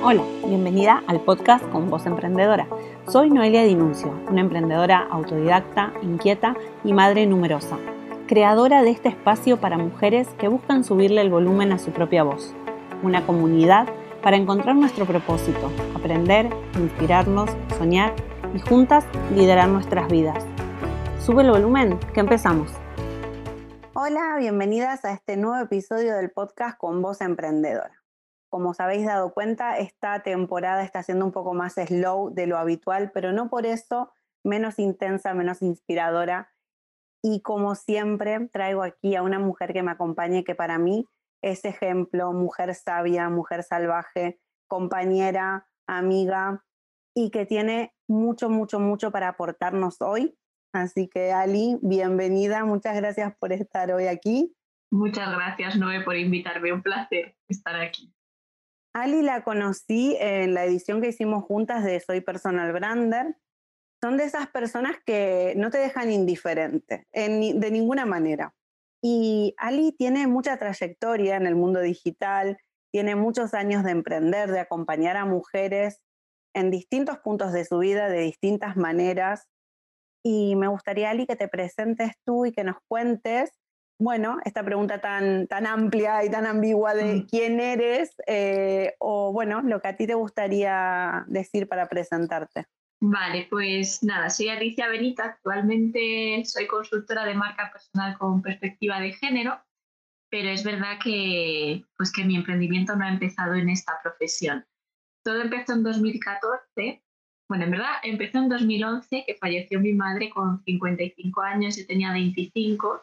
Hola, bienvenida al podcast con Voz Emprendedora. Soy Noelia Dinuncio, una emprendedora autodidacta, inquieta y madre numerosa, creadora de este espacio para mujeres que buscan subirle el volumen a su propia voz. Una comunidad para encontrar nuestro propósito, aprender, inspirarnos, soñar y juntas liderar nuestras vidas. Sube el volumen, que empezamos. Hola, bienvenidas a este nuevo episodio del podcast con Voz Emprendedora. Como os habéis dado cuenta, esta temporada está siendo un poco más slow de lo habitual, pero no por eso menos intensa, menos inspiradora. Y como siempre, traigo aquí a una mujer que me acompañe, que para mí es ejemplo, mujer sabia, mujer salvaje, compañera, amiga, y que tiene mucho, mucho, mucho para aportarnos hoy. Así que Ali, bienvenida, muchas gracias por estar hoy aquí. Muchas gracias, Noé, por invitarme. Un placer estar aquí. Ali la conocí en la edición que hicimos juntas de Soy Personal Brander. Son de esas personas que no te dejan indiferente de ninguna manera. Y Ali tiene mucha trayectoria en el mundo digital, tiene muchos años de emprender, de acompañar a mujeres en distintos puntos de su vida, de distintas maneras. Y me gustaría, Ali, que te presentes tú y que nos cuentes bueno, esta pregunta tan, tan amplia y tan ambigua de mm. quién eres eh, o, bueno, lo que a ti te gustaría decir para presentarte. Vale, pues nada, soy Alicia Benita, actualmente soy consultora de marca personal con perspectiva de género, pero es verdad que, pues que mi emprendimiento no ha empezado en esta profesión. Todo empezó en 2014, bueno, en verdad empezó en 2011, que falleció mi madre con 55 años, y tenía 25,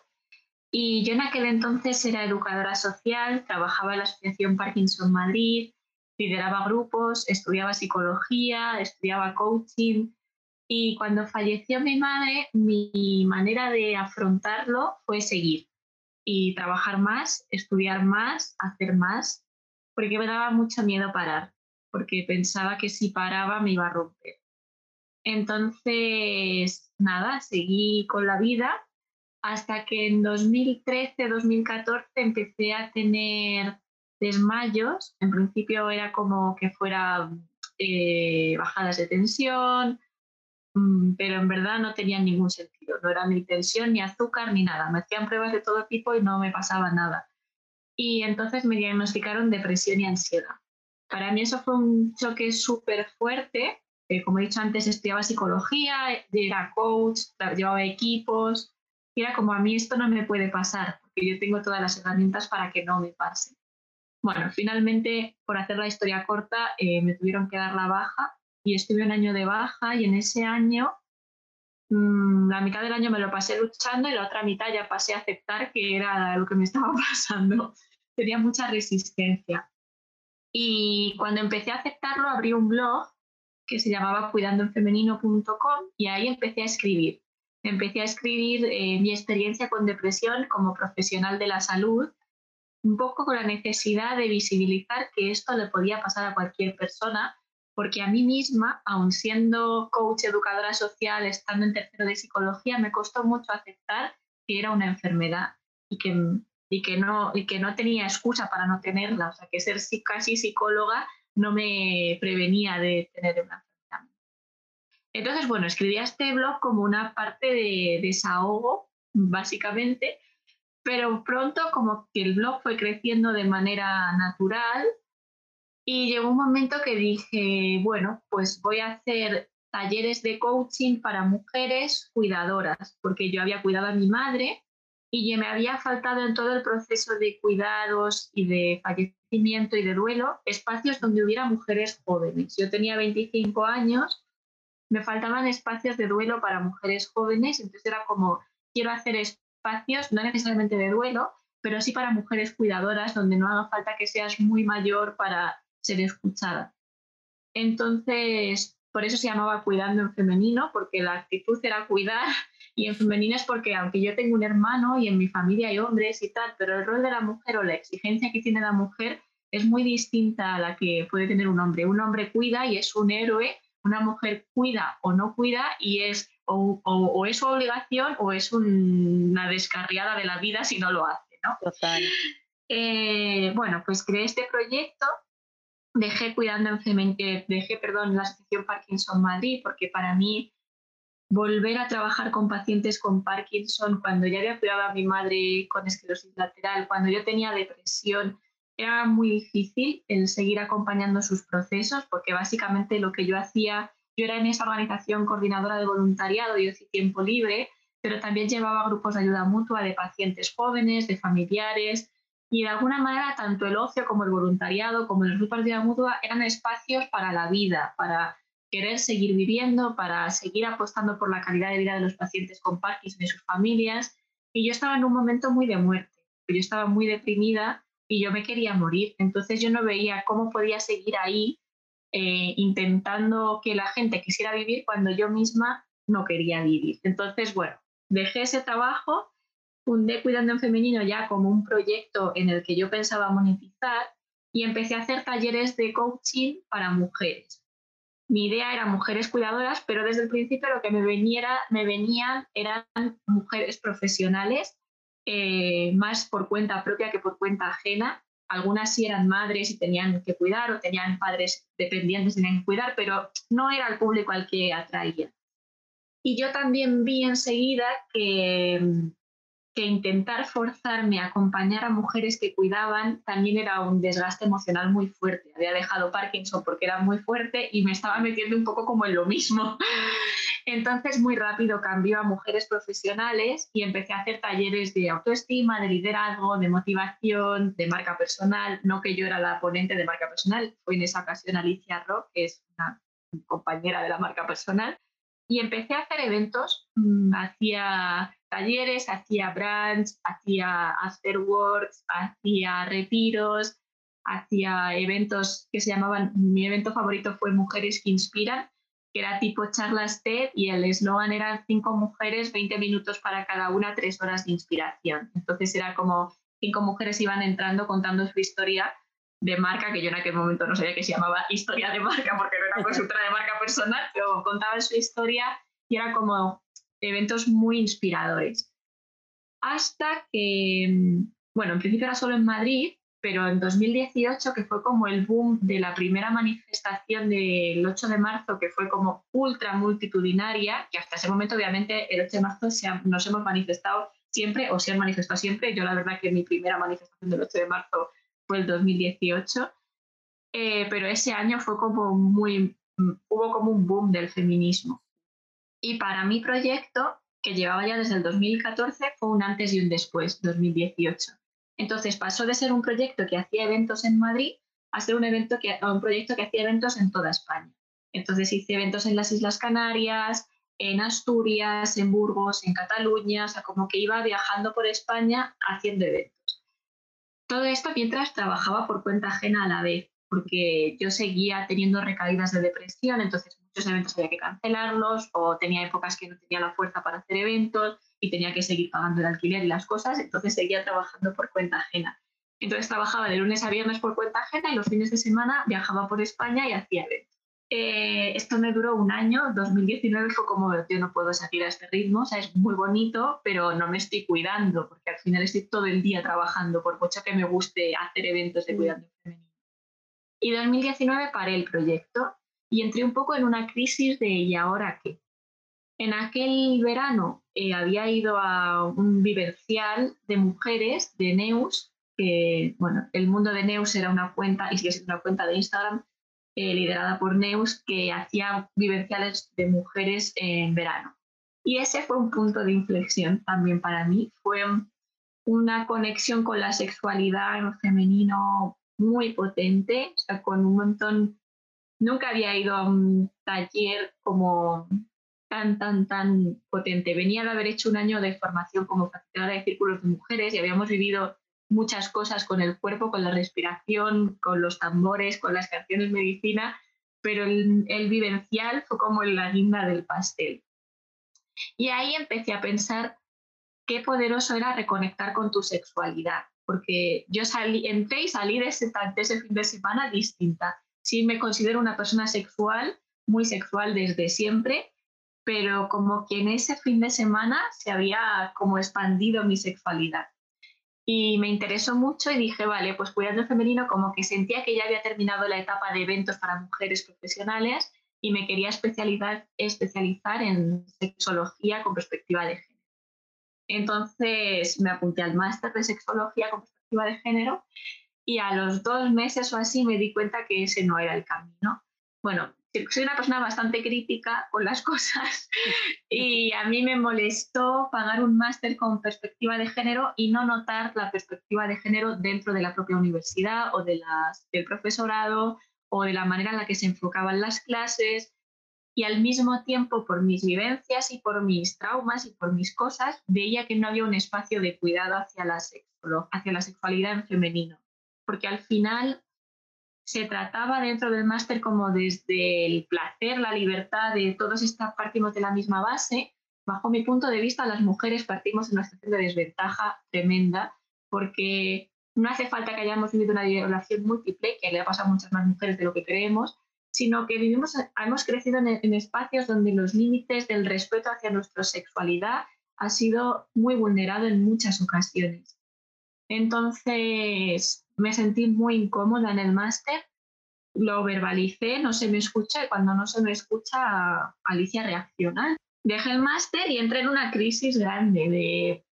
y yo en aquel entonces era educadora social, trabajaba en la Asociación Parkinson Madrid, lideraba grupos, estudiaba psicología, estudiaba coaching. Y cuando falleció mi madre, mi manera de afrontarlo fue seguir y trabajar más, estudiar más, hacer más, porque me daba mucho miedo parar, porque pensaba que si paraba me iba a romper. Entonces, nada, seguí con la vida hasta que en 2013-2014 empecé a tener desmayos. En principio era como que fuera eh, bajadas de tensión, mm, pero en verdad no tenían ningún sentido. No era ni tensión, ni azúcar, ni nada. Me hacían pruebas de todo tipo y no me pasaba nada. Y entonces me diagnosticaron depresión y ansiedad. Para mí eso fue un choque súper fuerte. como he dicho antes, estudiaba psicología, era coach, llevaba equipos, era como a mí esto no me puede pasar, porque yo tengo todas las herramientas para que no me pase. Bueno, finalmente, por hacer la historia corta, eh, me tuvieron que dar la baja y estuve un año de baja y en ese año, mm, la mitad del año me lo pasé luchando y la otra mitad ya pasé a aceptar que era lo que me estaba pasando. Tenía mucha resistencia. Y cuando empecé a aceptarlo, abrí un blog que se llamaba cuidandoenfemenino.com y ahí empecé a escribir empecé a escribir eh, mi experiencia con depresión como profesional de la salud, un poco con la necesidad de visibilizar que esto le podía pasar a cualquier persona, porque a mí misma, aun siendo coach educadora social, estando en tercero de psicología, me costó mucho aceptar que era una enfermedad y que, y que, no, y que no tenía excusa para no tenerla, o sea, que ser casi psicóloga no me prevenía de tener una entonces, bueno, escribía este blog como una parte de desahogo, básicamente, pero pronto como que el blog fue creciendo de manera natural y llegó un momento que dije, bueno, pues voy a hacer talleres de coaching para mujeres cuidadoras, porque yo había cuidado a mi madre y me había faltado en todo el proceso de cuidados y de fallecimiento y de duelo espacios donde hubiera mujeres jóvenes. Yo tenía 25 años me faltaban espacios de duelo para mujeres jóvenes, entonces era como, quiero hacer espacios, no necesariamente de duelo, pero sí para mujeres cuidadoras, donde no haga falta que seas muy mayor para ser escuchada. Entonces, por eso se llamaba Cuidando en Femenino, porque la actitud era cuidar, y en femenino es porque, aunque yo tengo un hermano y en mi familia hay hombres y tal, pero el rol de la mujer o la exigencia que tiene la mujer es muy distinta a la que puede tener un hombre. Un hombre cuida y es un héroe una mujer cuida o no cuida y es o, es su obligación o es una descarriada de la vida si no lo hace, ¿no? Total. Eh, bueno, pues creé este proyecto dejé cuidando en eh, dejé, perdón, la Asociación Parkinson Madrid, porque para mí volver a trabajar con pacientes con Parkinson, cuando ya había cuidado a mi madre con esclerosis lateral, cuando yo tenía depresión, era muy difícil el seguir acompañando sus procesos, porque básicamente lo que yo hacía, yo era en esa organización coordinadora de voluntariado y tiempo libre, pero también llevaba grupos de ayuda mutua de pacientes jóvenes, de familiares, y de alguna manera tanto el ocio como el voluntariado, como los grupos de ayuda mutua, eran espacios para la vida, para querer seguir viviendo, para seguir apostando por la calidad de vida de los pacientes con Parkinson y sus familias. Y yo estaba en un momento muy de muerte, yo estaba muy deprimida y yo me quería morir. Entonces yo no veía cómo podía seguir ahí eh, intentando que la gente quisiera vivir cuando yo misma no quería vivir. Entonces, bueno, dejé ese trabajo, fundé Cuidando en Femenino ya como un proyecto en el que yo pensaba monetizar y empecé a hacer talleres de coaching para mujeres mi idea era mujeres cuidadoras, pero desde el principio lo que me, veniera, me venían eran mujeres profesionales, eh, más por cuenta propia que por cuenta ajena. Algunas sí eran madres y tenían que cuidar o tenían padres dependientes y tenían que cuidar, pero no era el público al que atraía. Y yo también vi enseguida que que intentar forzarme a acompañar a mujeres que cuidaban también era un desgaste emocional muy fuerte. Había dejado Parkinson porque era muy fuerte y me estaba metiendo un poco como en lo mismo. Entonces muy rápido cambió a mujeres profesionales y empecé a hacer talleres de autoestima, de liderazgo, de motivación, de marca personal. No que yo era la ponente de marca personal, fue en esa ocasión Alicia Rock, que es una compañera de la marca personal. Y empecé a hacer eventos, mm, hacía talleres, hacía brunch, hacía afterworks, hacía retiros, hacía eventos que se llamaban, mi evento favorito fue Mujeres que Inspiran, que era tipo charlas TED y el eslogan era cinco mujeres, 20 minutos para cada una, tres horas de inspiración. Entonces era como cinco mujeres iban entrando contando su historia de marca, que yo en aquel momento no sabía que se llamaba historia de marca porque no era consultora de marca personal, pero contaban su historia y era como eventos muy inspiradores. Hasta que, bueno, en principio era solo en Madrid, pero en 2018, que fue como el boom de la primera manifestación del 8 de marzo, que fue como ultra multitudinaria, que hasta ese momento obviamente el 8 de marzo nos hemos manifestado siempre o se han manifestado siempre. Yo la verdad que mi primera manifestación del 8 de marzo fue el 2018, eh, pero ese año fue como muy, hubo como un boom del feminismo. Y para mi proyecto, que llevaba ya desde el 2014, fue un antes y un después, 2018. Entonces pasó de ser un proyecto que hacía eventos en Madrid a ser un, evento que, un proyecto que hacía eventos en toda España. Entonces hice eventos en las Islas Canarias, en Asturias, en Burgos, en Cataluña, o sea, como que iba viajando por España haciendo eventos. Todo esto mientras trabajaba por cuenta ajena a la vez, porque yo seguía teniendo recaídas de depresión, entonces muchos eventos había que cancelarlos o tenía épocas que no tenía la fuerza para hacer eventos y tenía que seguir pagando el alquiler y las cosas, entonces seguía trabajando por cuenta ajena. Entonces trabajaba de lunes a viernes por cuenta ajena y los fines de semana viajaba por España y hacía eventos. Eh, esto me duró un año, 2019 fue como yo no puedo seguir a este ritmo, o sea, es muy bonito, pero no me estoy cuidando, porque al final estoy todo el día trabajando, por mucho que me guste hacer eventos de cuidado femenino. Y 2019 paré el proyecto y entré un poco en una crisis de ¿y ahora qué? En aquel verano eh, había ido a un vivencial de mujeres de Neus, que, bueno, el mundo de Neus era una cuenta, y sigue siendo una cuenta de Instagram, eh, liderada por Neus, que hacía vivenciales de mujeres en verano. Y ese fue un punto de inflexión también para mí. Fue una conexión con la sexualidad en femenino muy potente, con un montón, nunca había ido a un taller como tan, tan, tan potente. Venía de haber hecho un año de formación como facilitadora de círculos de mujeres y habíamos vivido muchas cosas con el cuerpo, con la respiración, con los tambores, con las canciones medicina, pero el, el vivencial fue como la guinda del pastel. Y ahí empecé a pensar qué poderoso era reconectar con tu sexualidad, porque yo salí, entré y salí de ese, ese fin de semana distinta. Sí me considero una persona sexual, muy sexual desde siempre, pero como que en ese fin de semana se había como expandido mi sexualidad. Y me interesó mucho y dije, vale, pues cuidando el femenino como que sentía que ya había terminado la etapa de eventos para mujeres profesionales y me quería especializar, especializar en sexología con perspectiva de género. Entonces me apunté al máster de sexología con perspectiva de género y a los dos meses o así me di cuenta que ese no era el camino. Bueno, soy una persona bastante crítica con las cosas y a mí me molestó pagar un máster con perspectiva de género y no notar la perspectiva de género dentro de la propia universidad o del profesorado o de la manera en la que se enfocaban las clases y al mismo tiempo por mis vivencias y por mis traumas y por mis cosas veía que no había un espacio de cuidado hacia la, hacia la sexualidad en femenino porque al final se trataba dentro del máster como desde el placer, la libertad, de todos estas partimos de la misma base. Bajo mi punto de vista, las mujeres partimos en una situación de desventaja tremenda porque no hace falta que hayamos vivido una violación múltiple, que le ha pasado a muchas más mujeres de lo que creemos, sino que vivimos, hemos crecido en, espacios donde los límites del respeto hacia nuestra sexualidad ha sido muy vulnerado en muchas ocasiones. Entonces, me sentí muy incómoda en el máster, lo verbalicé, no se me escucha y cuando no se me escucha, Alicia reacciona. Dejé el máster y entré en una crisis grande de,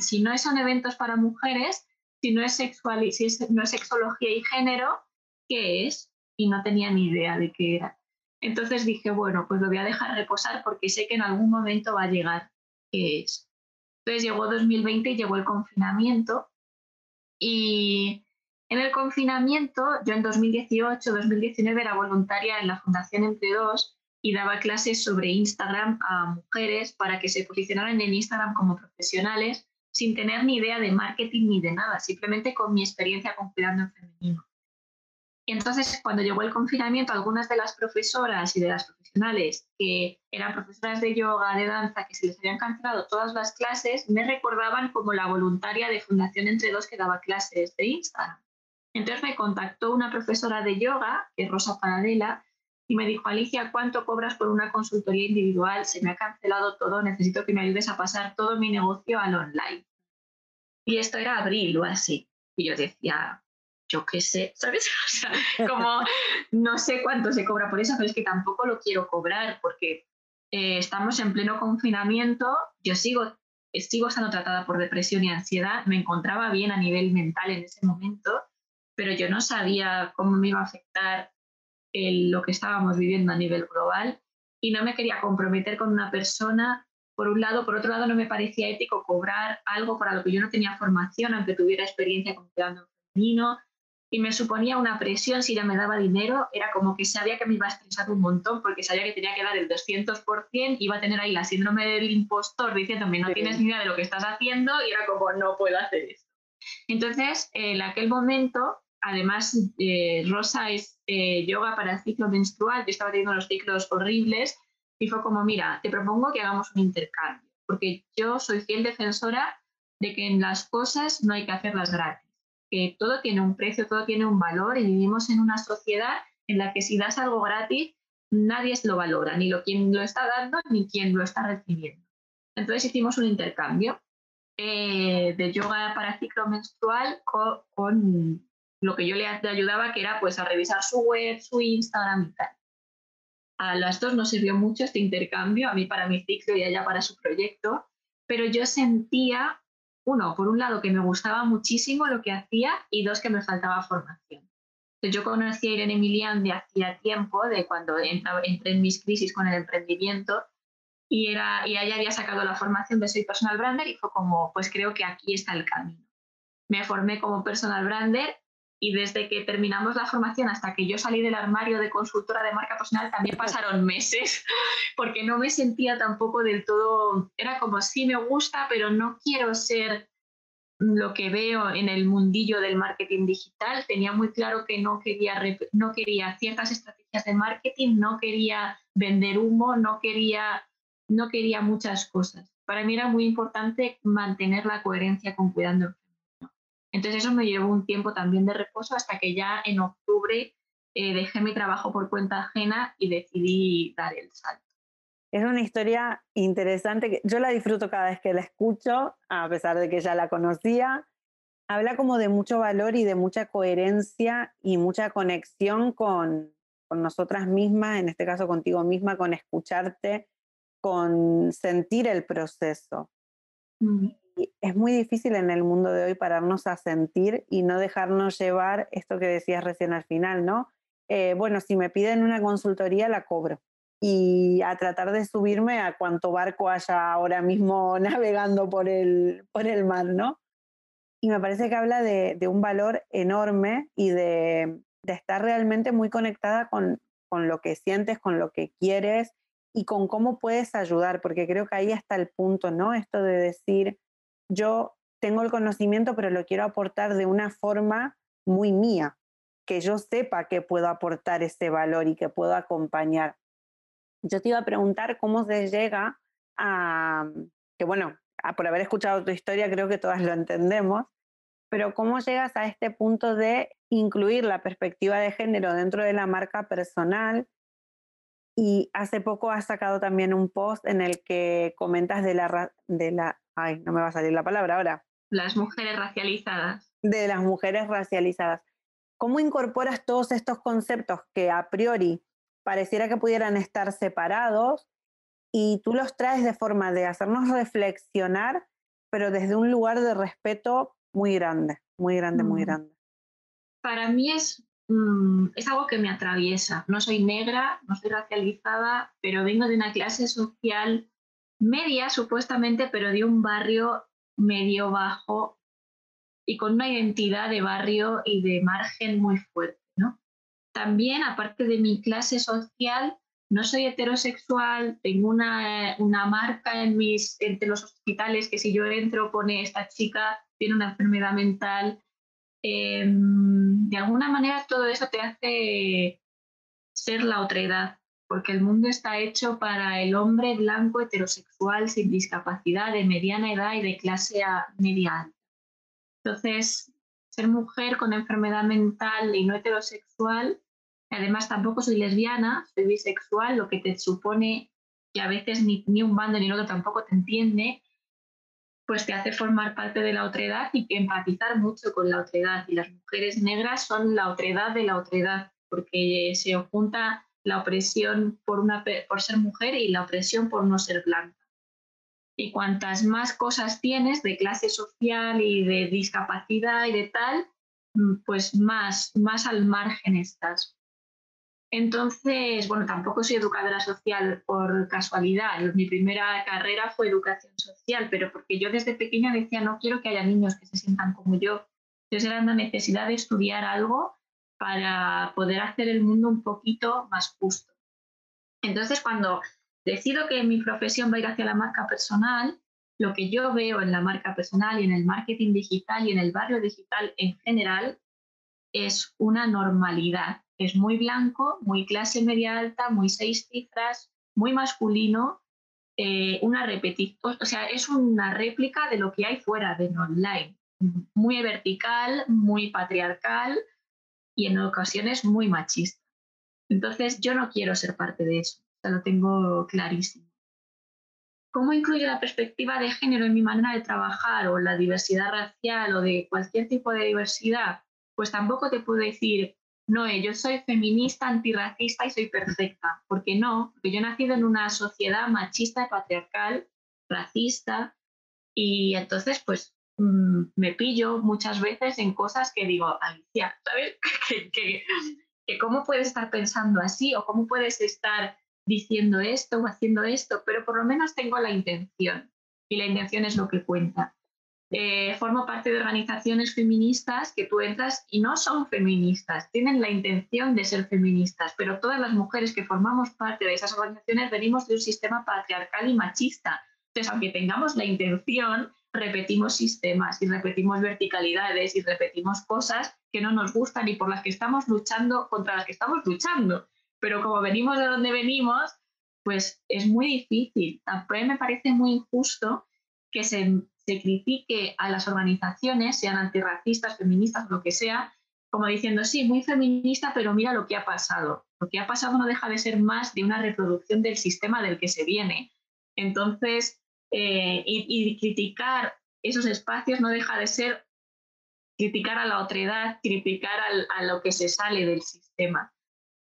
si no son eventos para mujeres, si no es, sexual, si no es sexología y género, ¿qué es? Y no tenía ni idea de qué era. Entonces dije, bueno, pues lo voy a dejar reposar porque sé que en algún momento va a llegar qué es. Entonces llegó 2020 y llegó el confinamiento y en el confinamiento, yo en 2018-2019 era voluntaria en la Fundación Entre Dos y daba clases sobre Instagram a mujeres para que se posicionaran en Instagram como profesionales sin tener ni idea de marketing ni de nada, simplemente con mi experiencia con cuidando en femenino. Entonces, cuando llegó el confinamiento, algunas de las profesoras y de las profesionales que eran profesoras de yoga, de danza, que se les habían cancelado todas las clases, me recordaban como la voluntaria de Fundación Entre Dos que daba clases de Instagram. Entonces me contactó una profesora de yoga, que es Rosa Paradela, y me dijo, Alicia, ¿cuánto cobras por una consultoría individual? Se me ha cancelado todo, necesito que me ayudes a pasar todo mi negocio al online. Y esto era abril o así. Y yo decía, yo qué sé, ¿sabes? O sea, como no sé cuánto se cobra por eso, pero es que tampoco lo quiero cobrar porque eh, estamos en pleno confinamiento, yo sigo, sigo estando tratada por depresión y ansiedad, me encontraba bien a nivel mental en ese momento pero yo no sabía cómo me iba a afectar lo que estábamos viviendo a nivel global y no me quería comprometer con una persona. Por un lado, por otro lado, no me parecía ético cobrar algo para lo que yo no tenía formación, aunque tuviera experiencia con cuidando femenino, y me suponía una presión si ya me daba dinero, era como que sabía que me iba a estresar un montón porque sabía que tenía que dar el 200%, iba a tener ahí la síndrome del impostor diciéndome no tienes ni idea de lo que estás haciendo y era como no puedo hacer esto. Entonces, en aquel momento además, eh, Rosa es eh, yoga para el ciclo menstrual, yo estaba teniendo los ciclos horribles y fue como, mira, te propongo que hagamos un intercambio, porque yo soy fiel defensora de que en las cosas no hay que hacerlas gratis, que todo tiene un precio, todo tiene un valor y vivimos en una sociedad en la que si das algo gratis, nadie lo valora, ni lo quien lo está dando ni quien lo está recibiendo. Entonces hicimos un intercambio eh, de yoga para ciclo menstrual con lo que yo le ayudaba, que era pues a revisar su web, su Instagram y tal. A las dos nos sirvió mucho este intercambio, a mí para mi ciclo y a ella para su proyecto, pero yo sentía, uno, por un lado, que me gustaba muchísimo lo que hacía y dos, que me faltaba formación. Yo conocí a Irene Emilian de hacía tiempo, de cuando entré en mis crisis con el emprendimiento, y, era, y ella había sacado la formación de Soy Personal Brander y fue como, pues creo que aquí está el camino. Me formé como personal brander y desde que terminamos la formación hasta que yo salí del armario de consultora de marca personal también pasaron meses, porque no me sentía tampoco del todo, era como sí me gusta, pero no quiero ser lo que veo en el mundillo del marketing digital. Tenía muy claro que no quería, no quería ciertas estrategias de marketing, no quería vender humo, no quería, no quería muchas cosas. Para mí era muy importante mantener la coherencia con cuidando entonces eso me llevó un tiempo también de reposo hasta que ya en octubre eh, dejé mi trabajo por cuenta ajena y decidí dar el salto. Es una historia interesante que yo la disfruto cada vez que la escucho, a pesar de que ya la conocía. habla como de mucho valor y de mucha coherencia y mucha conexión con, con nosotras mismas, en este caso contigo misma, con escucharte, con sentir el proceso. Mm. Es muy difícil en el mundo de hoy pararnos a sentir y no dejarnos llevar esto que decías recién al final, ¿no? Eh, bueno, si me piden una consultoría, la cobro. Y a tratar de subirme a cuánto barco haya ahora mismo navegando por el, por el mar, ¿no? Y me parece que habla de, un valor enorme y de, de estar realmente muy conectada con, con lo que sientes, con lo que quieres y con cómo puedes ayudar, porque creo que ahí está el punto, ¿no? Esto de decir, yo tengo el conocimiento, pero lo quiero aportar de una forma muy mía, que yo sepa que puedo aportar ese valor y que puedo acompañar. Yo te iba a preguntar cómo se llega a, que bueno, por haber escuchado tu historia creo que todas lo entendemos, pero cómo llegas a este punto de incluir la perspectiva de género dentro de la marca personal y hace poco has sacado también un post en el que comentas de la, de la, ay, no me va a salir la palabra ahora. Las mujeres racializadas. De las mujeres racializadas. ¿Cómo incorporas todos estos conceptos que a priori pareciera que pudieran estar separados y tú los traes de forma de hacernos reflexionar, pero desde un lugar de respeto muy grande, muy grande, muy mm. grande? Para mí es Mm, es algo que me atraviesa. No soy negra, no soy racializada, pero vengo de una clase social media, supuestamente, pero de un barrio medio bajo y con una identidad de barrio y de margen muy fuerte. ¿no? También, aparte de mi clase social, no soy heterosexual, tengo una, una marca en mis, entre los hospitales que si yo entro pone esta chica tiene una enfermedad mental, Em, de alguna manera todo eso te hace ser la otredad, porque el mundo está hecho para el hombre blanco heterosexual sin discapacidad de mediana edad y de clase media. Entonces, ser mujer con enfermedad mental y no heterosexual, además tampoco soy lesbiana, soy bisexual, lo que te supone que a veces ni, un bando ni otro tampoco te entiende, pues te hace formar parte de la otredad y empatizar mucho con la otredad. Y las mujeres negras son la otredad de la otredad, porque se junta la opresión por, por ser mujer y la opresión por no ser blanca. Y cuantas más cosas tienes de clase social y de discapacidad y de tal, mm, pues más, más al margen estás. Entonces, bueno, tampoco soy educadora social por casualidad. Mi primera carrera fue educación social, pero porque yo desde pequeña decía, no quiero que haya niños que se sientan como yo. Entonces era una necesidad de estudiar algo para poder hacer el mundo un poquito más justo. Entonces, cuando decido que mi profesión va a ir hacia la marca personal, lo que yo veo en la marca personal y en el marketing digital y en el barrio digital en general es una normalidad es muy blanco, muy clase media alta, muy seis cifras, muy masculino, eh, una repetición, o sea, es una réplica de lo que hay fuera de online, muy vertical, muy patriarcal y en ocasiones muy machista. Entonces yo no quiero ser parte de eso, o lo tengo clarísimo. ¿Cómo incluye la perspectiva de género en mi manera de trabajar o la diversidad racial o de cualquier tipo de diversidad? Pues tampoco te puedo decir no, yo soy feminista, antirracista y soy perfecta. ¿Por qué no? Porque yo he nacido en una sociedad machista, patriarcal, racista, y entonces pues mm, me pillo muchas veces en cosas que digo, Alicia, ¿sabes? que, cómo puedes estar pensando así o cómo puedes estar diciendo esto o haciendo esto, pero por lo menos tengo la intención y la intención es lo que cuenta. Eh, formo parte de organizaciones feministas que tú entras y no son feministas, tienen la intención de ser feministas, pero todas las mujeres que formamos parte de esas organizaciones venimos de un sistema patriarcal y machista. Entonces, aunque tengamos la intención, repetimos sistemas y repetimos verticalidades y repetimos cosas que no nos gustan y por las que estamos luchando, contra las que estamos luchando. Pero como venimos de donde venimos, pues es muy difícil. También me parece muy injusto que se se critique a las organizaciones, sean antirracistas, feministas, lo que sea, como diciendo, sí, muy feminista, pero mira lo que ha pasado. Lo que ha pasado no deja de ser más de una reproducción del sistema del que se viene. Entonces, eh, y, criticar esos espacios no deja de ser criticar a la otredad, criticar a lo que se sale del sistema.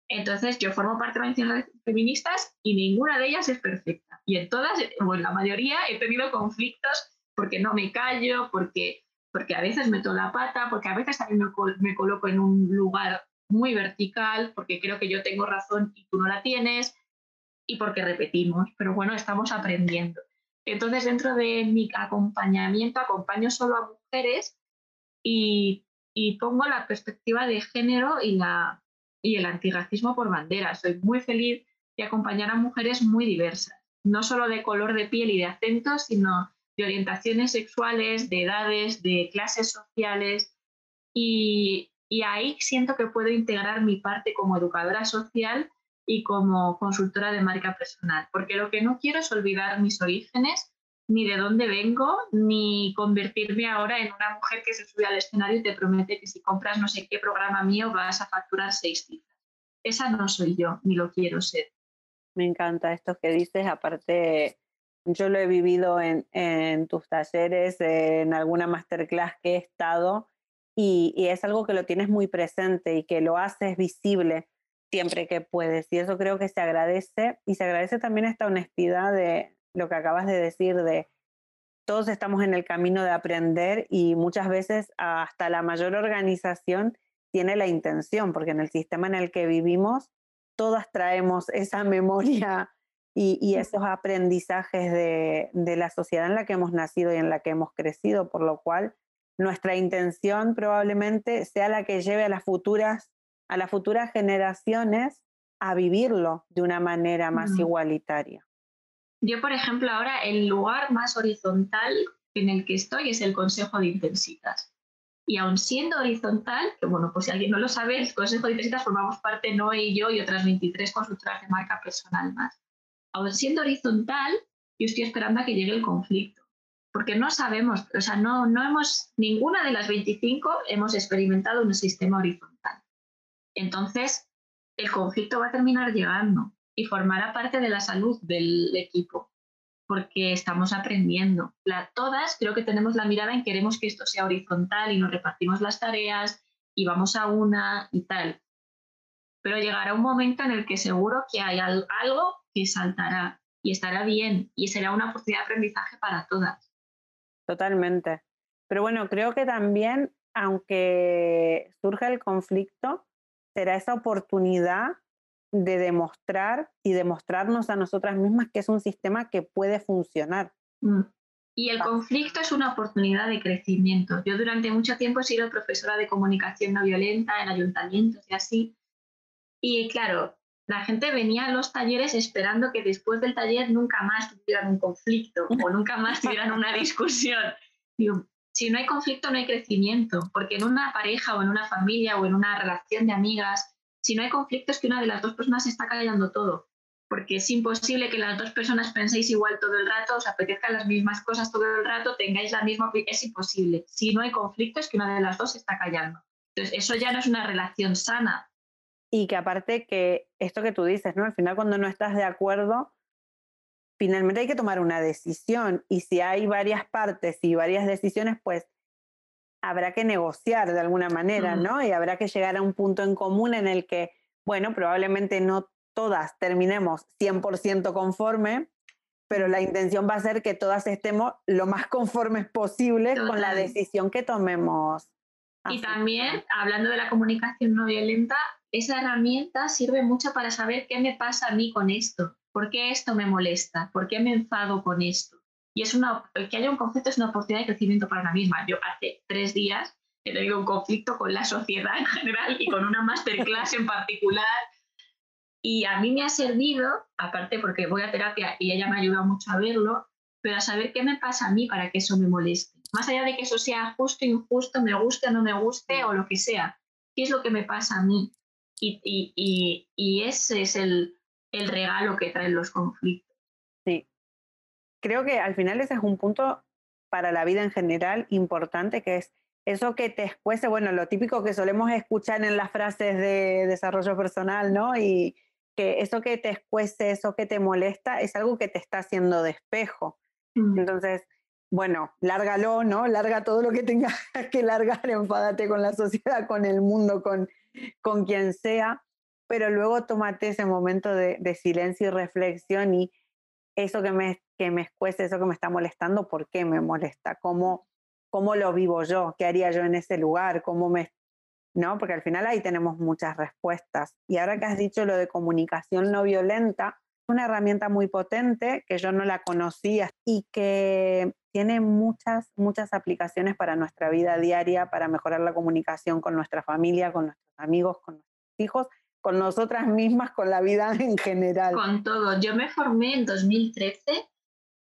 Entonces, yo formo parte de organizaciones feministas y ninguna de ellas es perfecta. Y en todas, o en la mayoría, he tenido conflictos porque no me callo, porque, porque a veces meto la pata, porque a veces también me, coloco en un lugar muy vertical, porque creo que yo tengo razón y tú no la tienes, y porque repetimos. Pero bueno, estamos aprendiendo. Entonces, dentro de mi acompañamiento, acompaño solo a mujeres y, y pongo la perspectiva de género y la y el antirracismo por bandera. Soy muy feliz de acompañar a mujeres muy diversas, no solo de color de piel y de acento, sino de orientaciones sexuales, de edades, de clases sociales. Y, ahí siento que puedo integrar mi parte como educadora social y como consultora de marca personal, porque lo que no quiero es olvidar mis orígenes, ni de dónde vengo, ni convertirme ahora en una mujer que se sube al escenario y te promete que si compras no sé qué programa mío vas a facturar seis cifras. Esa no soy yo, ni lo quiero ser. Me encanta esto que dices, aparte yo lo he vivido en, tus talleres, en alguna masterclass que he estado, y, y, es algo que lo tienes muy presente y que lo haces visible siempre que puedes. Y eso creo que se agradece, y se agradece también esta honestidad de, lo que acabas de decir de todos estamos en el camino de aprender y muchas veces hasta la mayor organización tiene la intención, porque en el sistema en el que vivimos todas traemos esa memoria y, esos aprendizajes de, de, la sociedad en la que hemos nacido y en la que hemos crecido, por lo cual nuestra intención probablemente sea la que lleve a las futuras, a las futuras generaciones a vivirlo de una manera más igualitaria. Yo, por ejemplo, ahora el lugar más horizontal en el que estoy es el Consejo de Intensitas. Y aun siendo horizontal, que bueno, pues si alguien no lo sabe, el Consejo de Intensitas formamos parte Noé y yo y otras 23 consultoras de marca personal más. Aun siendo horizontal, yo estoy esperando a que llegue el conflicto. Porque no sabemos, o sea, no, no hemos, ninguna de las 25 hemos experimentado un sistema horizontal. Entonces, el conflicto va a terminar llegando y formará parte de la salud del equipo, porque estamos aprendiendo. todas creo que tenemos la mirada en queremos que esto sea horizontal y nos repartimos las tareas y vamos a una y tal. Pero llegará un momento en el que seguro que hay algo que saltará y estará bien y será una oportunidad de aprendizaje para todas. Totalmente. Pero bueno, creo que también, aunque surja el conflicto, será esa oportunidad de demostrar y demostrarnos a nosotras mismas que es un sistema que puede funcionar. Mm. Y el conflicto es una oportunidad de crecimiento. Yo durante mucho tiempo he sido profesora de comunicación no violenta en ayuntamientos y así. Y claro, la gente venía a los talleres esperando que después del taller nunca más tuvieran un conflicto o nunca más tuvieran una discusión. si no hay conflicto, no hay crecimiento, porque en una pareja o en una familia o en una relación de amigas si no hay conflicto es que una de las dos personas está callando todo, porque es imposible que las dos personas penséis igual todo el rato, os apetezcan las mismas cosas todo el rato, tengáis la misma es imposible. Si no hay conflicto es que una de las dos está callando. Entonces, eso ya no es una relación sana. Y que aparte que esto que tú dices, ¿no? Al final cuando no estás de acuerdo, finalmente hay que tomar una decisión y si hay varias partes y varias decisiones, pues habrá que negociar de alguna manera, ¿no? Y habrá que llegar a un punto en común en el que, bueno, probablemente no todas terminemos 100% conforme, pero la intención va a ser que todas estemos lo más conformes posible con la decisión que tomemos. Y también, hablando de la comunicación no violenta, esa herramienta sirve mucho para saber qué me pasa a mí con esto, por qué esto me molesta, por qué me enfado con esto. Y es una, que haya un conflicto es una oportunidad de crecimiento para una misma. Yo hace tres días he tenido un conflicto con la sociedad en general y con una masterclass en particular. Y a mí me ha servido, aparte porque voy a terapia y ella me ha ayudado mucho a verlo, pero a saber qué me pasa a mí para que eso me moleste. Más allá de que eso sea justo, injusto, me guste no me guste o lo que sea. ¿Qué es lo que me pasa a mí? Y, y, y, ese es el, el regalo que traen los conflictos creo que al final ese es un punto para la vida en general importante, que es eso que te escuece, bueno, lo típico que solemos escuchar en las frases de desarrollo personal, ¿no? Y que eso que te escuece, eso que te molesta, es algo que te está haciendo de espejo. Mm. Entonces, bueno, lárgalo, ¿no? Larga todo lo que tengas que largar, enfádate con la sociedad, con el mundo, con, con quien sea, pero luego tómate ese momento de, silencio y reflexión y eso que me, que me escuece, eso que me está molestando, ¿por qué me molesta? ¿Cómo, ¿Cómo lo vivo yo? ¿Qué haría yo en ese lugar? ¿Cómo me, ¿no? Porque al final ahí tenemos muchas respuestas. Y ahora que has dicho lo de comunicación no violenta, una herramienta muy potente que yo no la conocía y que tiene muchas, muchas aplicaciones para nuestra vida diaria, para mejorar la comunicación con nuestra familia, con nuestros amigos, con nuestros hijos, con nosotras mismas, con la vida en general. Con todo. Yo me formé en 2013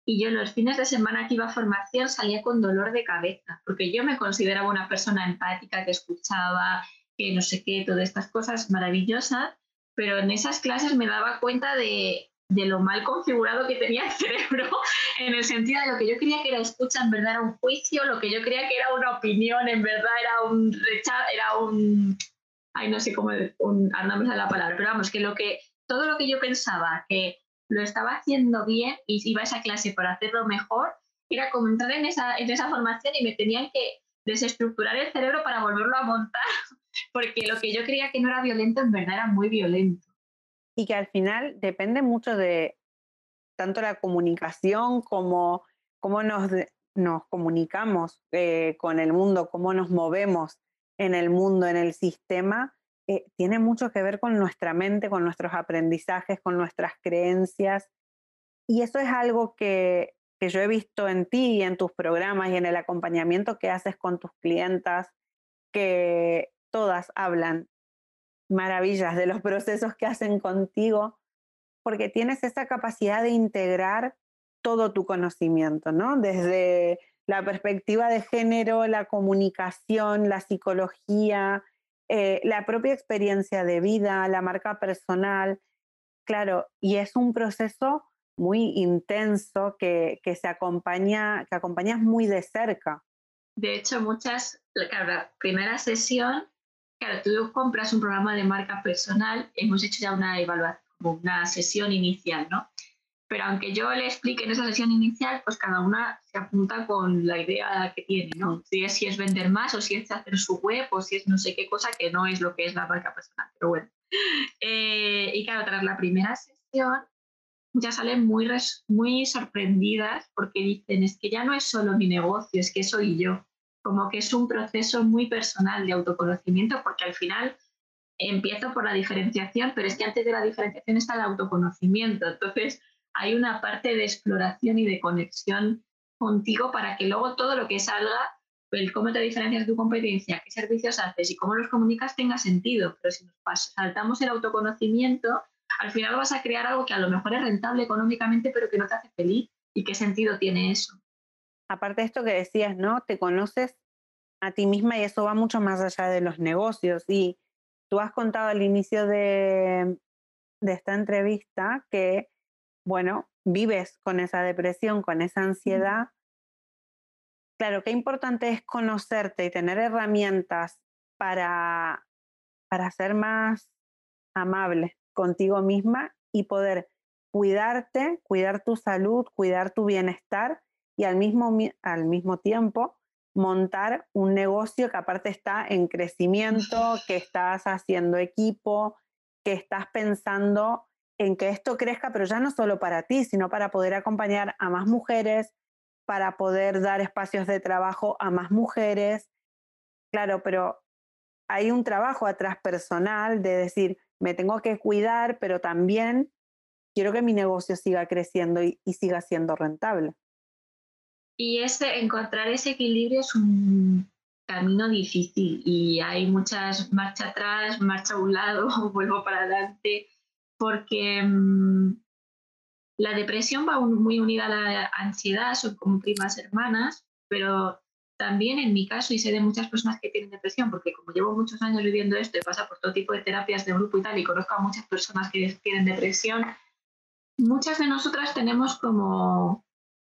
y yo los fines de semana que iba a formación salía con dolor de cabeza, porque yo me consideraba una persona empática que escuchaba, que no sé qué, todas estas cosas maravillosas, pero en esas clases me daba cuenta de, de lo mal configurado que tenía el cerebro, en el sentido de lo que yo creía que era escucha, en verdad era un juicio, lo que yo creía que era una opinión, en verdad era un rechazo, era un, ay, no sé cómo, un, ahora no la palabra, pero vamos, que lo que, todo lo que yo pensaba que lo estaba haciendo bien y iba a esa clase para hacerlo mejor, era como entrar en esa, en esa formación y me tenían que desestructurar el cerebro para volverlo a montar, porque lo que yo creía que no era violento, en verdad era muy violento y que al final depende mucho de tanto la comunicación como cómo nos, nos comunicamos eh, con el mundo, cómo nos movemos en el mundo, en el sistema, eh, tiene mucho que ver con nuestra mente, con nuestros aprendizajes, con nuestras creencias. Y eso es algo que, que yo he visto en ti y en tus programas y en el acompañamiento que haces con tus clientas, que todas hablan maravillas de los procesos que hacen contigo, porque tienes esa capacidad de integrar todo tu conocimiento, ¿no? Desde la perspectiva de género, la comunicación, la psicología, eh, la propia experiencia de vida, la marca personal, claro, y es un proceso muy intenso que, que se acompaña, que acompañas muy de cerca. De hecho, muchas, la primera sesión Claro, tú compras un programa de marca personal, hemos hecho ya una evaluación, una sesión inicial, ¿no? Pero aunque yo le explique en esa sesión inicial, pues cada una se apunta con la idea que tiene, ¿no? Si es, vender más o si es hacer su web o si es no sé qué cosa que no es lo que es la marca personal, pero bueno. Eh, y claro, tras la primera sesión ya salen muy, muy sorprendidas porque dicen, es que ya no es solo mi negocio, es que soy yo como que es un proceso muy personal de autoconocimiento, porque al final empiezo por la diferenciación, pero es que antes de la diferenciación está el autoconocimiento. Entonces, hay una parte de exploración y de conexión contigo para que luego todo lo que salga, el cómo te diferencias de tu competencia, qué servicios haces y cómo los comunicas tenga sentido. Pero si nos saltamos el autoconocimiento, al final vas a crear algo que a lo mejor es rentable económicamente, pero que no te hace feliz. ¿Y qué sentido tiene eso? Aparte de esto que decías, ¿no? Te conoces a ti misma y eso va mucho más allá de los negocios. Y tú has contado al inicio de, esta entrevista que, bueno, vives con esa depresión, con esa ansiedad. Claro, qué importante es conocerte y tener herramientas para, para ser más amable contigo misma y poder cuidarte, cuidar tu salud, cuidar tu bienestar y al mismo, al mismo tiempo montar un negocio que aparte está en crecimiento, que estás haciendo equipo, que estás pensando en que esto crezca, pero ya no solo para ti, sino para poder acompañar a más mujeres, para poder dar espacios de trabajo a más mujeres. Claro, pero hay un trabajo atrás personal de decir, me tengo que cuidar, pero también quiero que mi negocio siga creciendo y siga siendo rentable. Y ese, encontrar ese equilibrio es un camino difícil y hay muchas marcha atrás, marcha a un lado, vuelvo para adelante, porque mm, la depresión va muy unida a la ansiedad, son como primas hermanas, pero también en mi caso, y sé de muchas personas que tienen depresión, porque como llevo muchos años viviendo esto y pasa por todo tipo de terapias de grupo y tal, y conozco a muchas personas que tienen depresión, muchas de nosotras tenemos como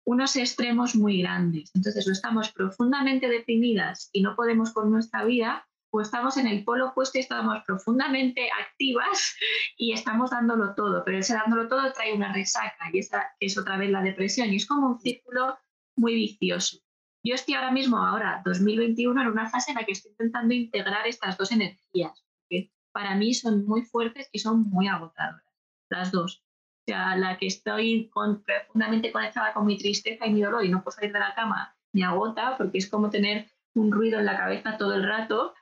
unos extremos muy grandes. Entonces, o estamos profundamente deprimidas y no podemos con nuestra vida, o estamos en el polo opuesto y estamos profundamente activas y estamos dándolo todo, pero ese dándolo todo trae una resaca y esa es otra vez la depresión y es como un círculo muy vicioso. Yo estoy ahora mismo, ahora, 2021, en una fase en la que estoy intentando integrar estas dos energías, que para mí son muy fuertes y son muy agotadoras, las dos. O sea, la que estoy profundamente conectada con mi tristeza y mi dolor y no puedo salir de la cama, me agota porque es como tener un ruido en la cabeza todo el rato.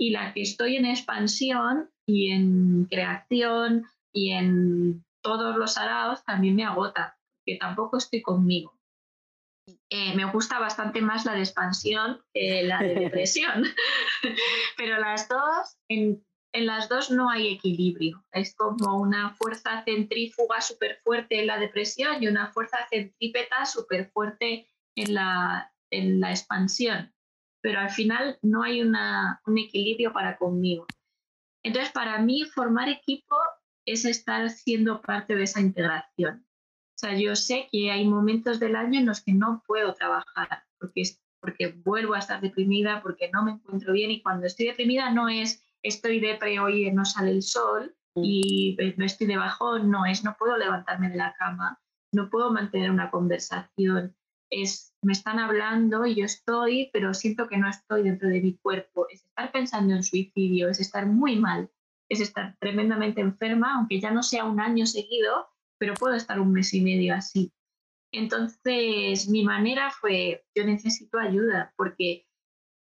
Y la que estoy en expansión y en creación y en todos los araos también me agota, porque tampoco estoy conmigo. Eh, me gusta bastante más la de expansión que la de depresión, pero las dos, en, en, las dos no hay equilibrio. Es como una fuerza centrífuga súper fuerte en la depresión y una fuerza centrípeta súper fuerte en la, en la expansión, pero al final no hay una, un equilibrio para conmigo. Entonces, para mí, formar equipo es estar siendo parte de esa integración. O sea, yo sé que hay momentos del año en los que no puedo trabajar porque, porque vuelvo a estar deprimida, porque no me encuentro bien y cuando estoy deprimida no es estoy depre hoy no sale el sol mm. y no estoy de bajón, no es no puedo levantarme de la cama, no puedo mantener una conversación, es me están hablando y yo estoy, pero siento que no estoy dentro de mi cuerpo, es estar pensando en suicidio, es estar muy mal es estar tremendamente enferma, aunque ya no sea un año seguido, pero puedo estar un mes y medio así. Entonces, mi manera fue, yo necesito ayuda porque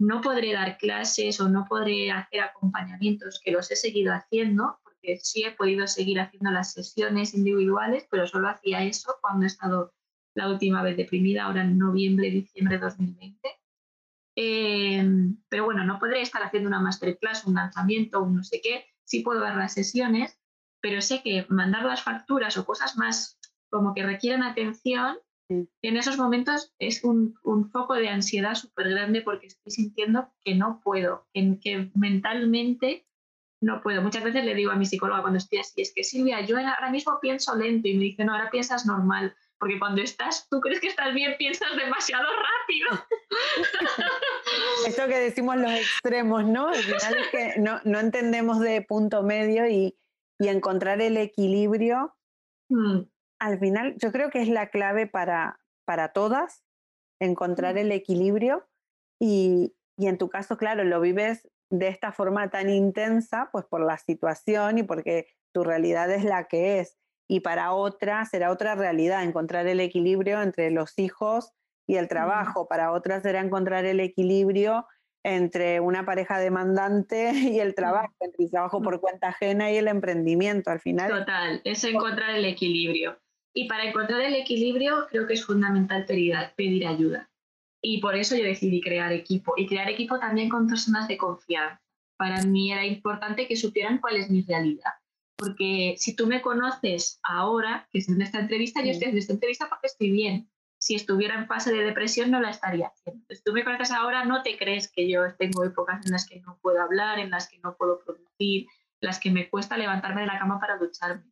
no podré dar clases o no podré hacer acompañamientos que los he seguido haciendo, porque sí he podido seguir haciendo las sesiones individuales, pero solo hacía eso cuando he estado la última vez deprimida, ahora en noviembre, diciembre de 2020. Eh, pero bueno, no podré estar haciendo una masterclass, un lanzamiento, un no sé qué, sí puedo dar las sesiones, pero sé que mandar las facturas o cosas más como que requieren atención, en esos momentos es un, foco de ansiedad súper grande porque estoy sintiendo que no puedo, que, que mentalmente no puedo. Muchas veces le digo a mi psicóloga cuando estoy así, es que Silvia, yo ahora mismo pienso lento y me dice, no, ahora piensas normal, porque cuando estás, tú crees que estás bien, piensas demasiado rápido. Esto que decimos los extremos, ¿no? Al final es que no, no entendemos de punto medio y, y encontrar el equilibrio. Mm. Al final, yo creo que es la clave para, para todas, encontrar mm. el equilibrio. Y, y en tu caso, claro, lo vives de esta forma tan intensa, pues por la situación y porque tu realidad es la que es. Y para otra será otra realidad, encontrar el equilibrio entre los hijos y el trabajo. Para otras será encontrar el equilibrio entre una pareja demandante y el trabajo, entre el trabajo por cuenta ajena y el emprendimiento al final. Total, es encontrar el equilibrio. Y para encontrar el equilibrio creo que es fundamental pedir, pedir ayuda. Y por eso yo decidí crear equipo. Y crear equipo también con personas de confianza. Para mí era importante que supieran cuál es mi realidad. Porque si tú me conoces ahora, que es en esta entrevista, yo estoy en esta entrevista porque estoy bien si estuviera en fase de depresión no la estaría haciendo. Si tú me conoces ahora, no te crees que yo tengo épocas en las que no puedo hablar, en las que no puedo producir, en las que me cuesta levantarme de la cama para ducharme.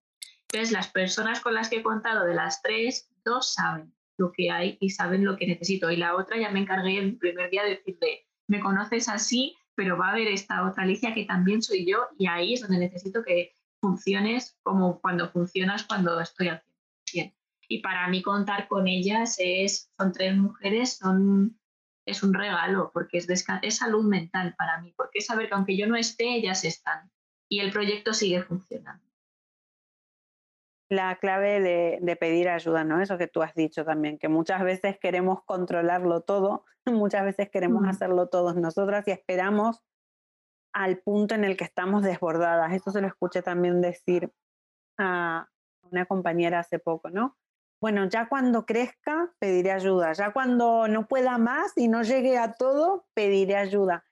Entonces, las personas con las que he contado de las tres, dos saben lo que hay y saben lo que necesito. Y la otra ya me encargué el primer día de decirle, me conoces así, pero va a haber esta otra Alicia que también soy yo y ahí es donde necesito que funciones como cuando funcionas cuando estoy al 100% y para mí contar con ellas es, son tres mujeres, son, es un regalo, porque es, es salud mental para mí, porque es saber que aunque yo no esté, ellas están y el proyecto sigue funcionando. La clave de, pedir ayuda, ¿no? Eso que tú has dicho también, que muchas veces queremos controlarlo todo, muchas veces queremos hacerlo todos nosotras y esperamos al punto en el que estamos desbordadas. Eso se lo escuché también decir a una compañera hace poco, ¿no? bueno, ya cuando crezca, pediré ayuda. Ya cuando no pueda más y no llegue a todo, pediré ayuda.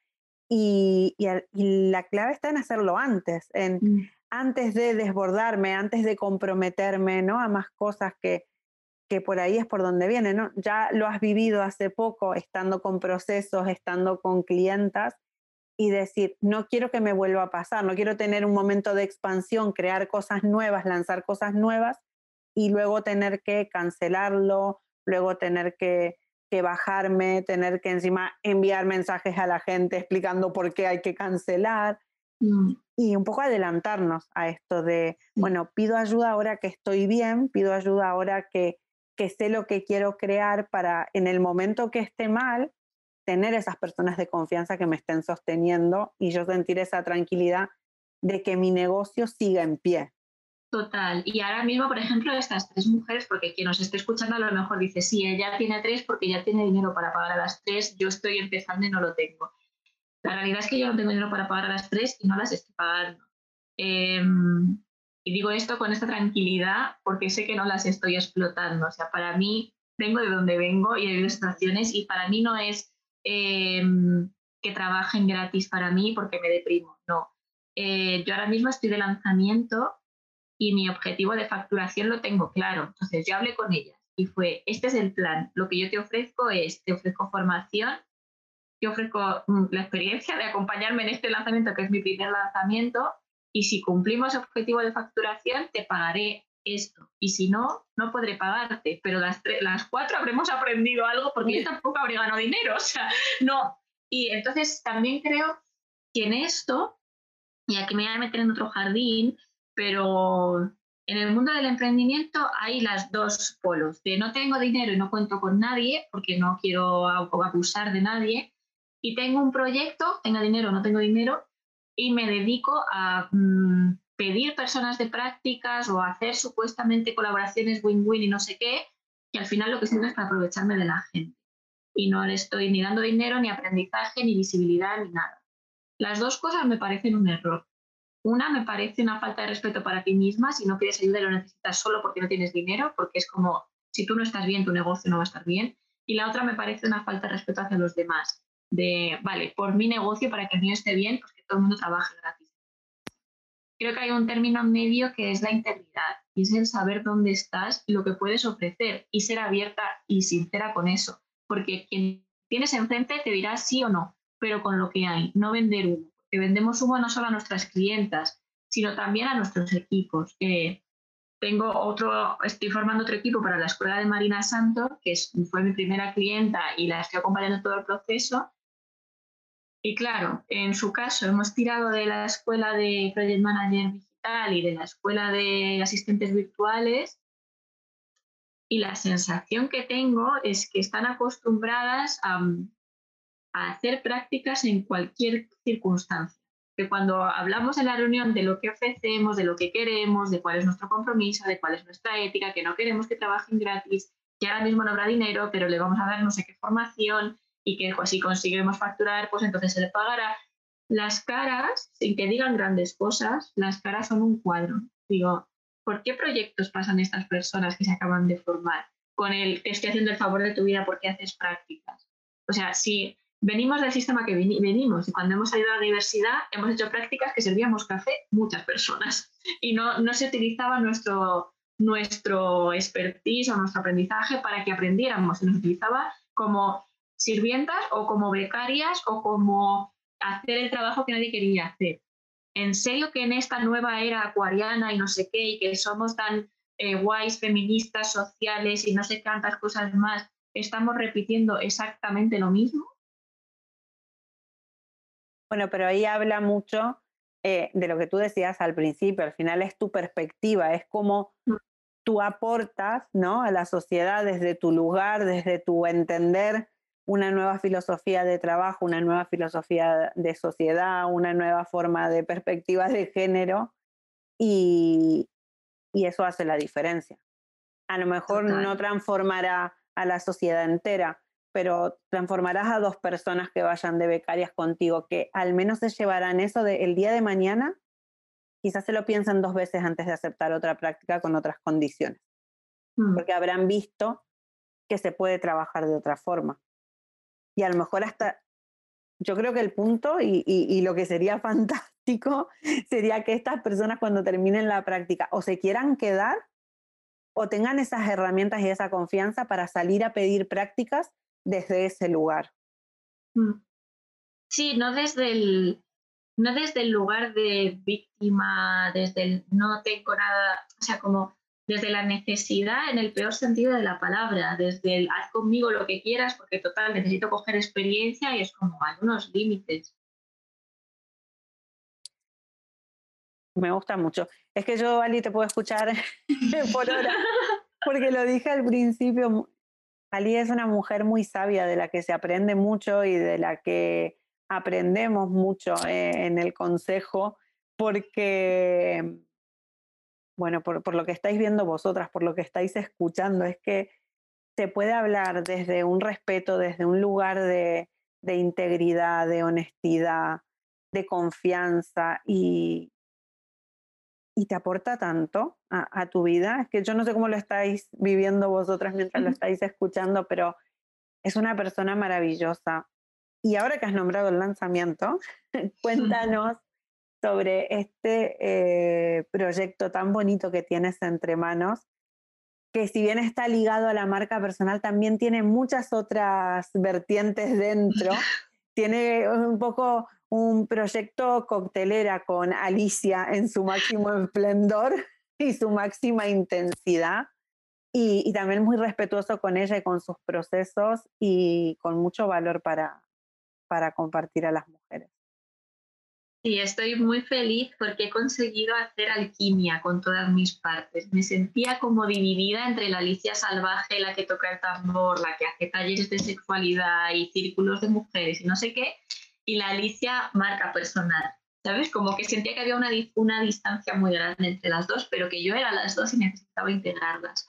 Y, la clave está en hacerlo antes, en, mm. Antes de desbordarme, antes de comprometerme ¿no? a más cosas que, que por ahí es por donde viene. ¿no? Ya lo has vivido hace poco, estando con procesos, estando con clientas, y decir, no quiero que me vuelva a pasar, no quiero tener un momento de expansión, crear cosas nuevas, lanzar cosas nuevas, y luego tener que cancelarlo, luego tener que, bajarme, tener que encima enviar mensajes a la gente explicando por qué hay que cancelar. Mm. Y un poco adelantarnos a esto de, bueno, pido ayuda ahora que estoy bien, pido ayuda ahora que, que sé lo que quiero crear para en el momento que esté mal, tener esas personas de confianza que me estén sosteniendo y yo sentir esa tranquilidad de que mi negocio siga en pie. Total. Y ahora mismo, por ejemplo, estas tres mujeres, porque quien nos esté escuchando a lo mejor dice, sí, ella tiene tres porque ya tiene dinero para pagar a las tres, yo estoy empezando y no lo tengo. La realidad es que yo no tengo dinero para pagar a las tres y no las estoy pagando. Em, y digo esto con esta tranquilidad porque sé que no las estoy explotando. O sea, para mí vengo de donde vengo y de situaciones y para mí no es em, que trabajen gratis para mí porque me deprimo. No. Eh, yo ahora mismo estoy de lanzamiento y mi objetivo de facturación lo tengo claro. Entonces yo hablé con ellas y fue, este es el plan. Lo que yo te ofrezco es, te ofrezco formación, te ofrezco mm, la experiencia de acompañarme en este lanzamiento, que es mi primer lanzamiento, y si cumplimos el objetivo de facturación, te pagaré esto. Y si no, no podré pagarte. Pero las, las cuatro habremos aprendido algo porque yo tampoco habré ganado dinero. O sea, no. Y entonces también creo que en esto, y aquí me voy a meter en otro jardín, pero en el mundo del emprendimiento hay las dos polos, de no tengo dinero y no cuento con nadie porque no quiero abusar de nadie, y tengo un proyecto, tengo dinero o no tengo dinero, y me dedico a mm, pedir personas de prácticas o hacer supuestamente colaboraciones win-win y no sé qué, que al final lo que sirve es para aprovecharme de la gente. Y no le estoy ni dando dinero, ni aprendizaje, ni visibilidad, ni nada. Las dos cosas me parecen un error. Una me parece una falta de respeto para ti misma si no quieres ayuda y lo necesitas solo porque no tienes dinero, porque es como si tú no estás bien, tu negocio no va a estar bien. Y la otra me parece una falta de respeto hacia los demás, de, vale, por mi negocio, para que el mío esté bien, pues que todo el mundo trabaje gratis. Creo que hay un término medio que es la integridad y es el saber dónde estás y lo que puedes ofrecer y ser abierta y sincera con eso, porque quien tienes enfrente te dirá sí o no, pero con lo que hay, no vender humo que vendemos humo no solo a nuestras clientas, sino también a nuestros equipos. tengo otro, estoy formando otro equipo para la escuela de Marina Santo, que fue mi primera clienta y la estoy acompañando todo el proceso. Y claro, en su caso hemos tirado de la escuela de Project Manager Digital y de la escuela de asistentes virtuales y la sensación que tengo es que están acostumbradas a, hacer prácticas en cualquier circunstancia. Que cuando hablamos en la reunión de lo que ofrecemos, de lo que queremos, de cuál es nuestro compromiso, de cuál es nuestra ética, que no queremos que trabajen gratis, que ahora mismo no habrá dinero, pero le vamos a dar no sé qué formación y que pues, si conseguimos facturar, pues entonces se le pagará. Las caras, sin que digan grandes cosas, las caras son un cuadro. Digo, ¿por qué proyectos pasan estas personas que se acaban de formar? Con el te estoy haciendo el favor de tu vida porque haces prácticas. O sea, si venimos del sistema que venimos y cuando hemos salido a la universidad hemos hecho prácticas que servíamos café muchas personas y no, no se utilizaba nuestro, nuestro expertise o nuestro aprendizaje para que aprendiéramos, se nos utilizaba como sirvientas o como becarias o como hacer el trabajo que nadie quería hacer. En serio que en esta nueva era acuariana y no sé qué, y que somos tan eh, guays, feministas, sociales y no sé cuántas cosas más, estamos repitiendo exactamente lo mismo. Bueno, pero ahí habla mucho eh, de lo que tú decías al principio, al final es tu perspectiva, es como mm. tú aportas ¿no? a la sociedad desde tu lugar, desde tu entender una nueva filosofía de trabajo, una nueva filosofía de sociedad, una nueva forma de perspectiva de género y, eso hace la diferencia. A lo mejor no transformará a la sociedad entera, pero transformarás a dos personas que vayan de becarias contigo, que al menos se llevarán eso del el día de mañana, quizás se lo piensen dos veces antes de aceptar otra práctica con otras condiciones, mm. porque habrán visto que se puede trabajar de otra forma. Y a lo mejor hasta, yo creo que el punto y, y lo que sería fantástico sería que estas personas cuando terminen la práctica o se quieran quedar o tengan esas herramientas y esa confianza para salir a pedir prácticas desde ese lugar. Mm. Sí, no desde el, no desde el lugar de víctima, desde el no tengo nada, o sea, como desde la necesidad en el peor sentido de la palabra, desde el haz conmigo lo que quieras, porque total, necesito coger experiencia y es como hay unos límites. Me gusta mucho. Es que yo, Ali, te puedo escuchar por hora. porque lo dije al principio, Ali es una mujer muy sabia de la que se aprende mucho y de la que aprendemos mucho eh, en el consejo, porque, bueno, por, por, lo que estáis viendo vosotras, por lo que estáis escuchando, es que se puede hablar desde un respeto, desde un lugar de, de integridad, de honestidad, de confianza y, y te aporta tanto a, tu vida. Es que yo no sé cómo lo estáis viviendo vosotras mientras lo estáis escuchando, pero es una persona maravillosa. Y ahora que has nombrado el lanzamiento, cuéntanos sobre este eh, proyecto tan bonito que tienes entre manos, que si bien está ligado a la marca personal, también tiene muchas otras vertientes dentro. tiene un poco un proyecto coctelera con Alicia en su máximo esplendor y su máxima intensidad. Y, también muy respetuoso con ella y con sus procesos y con mucho valor para, para compartir a las mujeres. Sí, estoy muy feliz porque he conseguido hacer alquimia con todas mis partes. Me sentía como dividida entre la Alicia salvaje, la que toca el tambor, la que hace talleres de sexualidad y círculos de mujeres y no sé qué, y la Alicia marca personal. ¿Sabes? Como que sentía que había una, una distancia muy grande entre las dos, pero que yo era las dos y necesitaba integrarlas.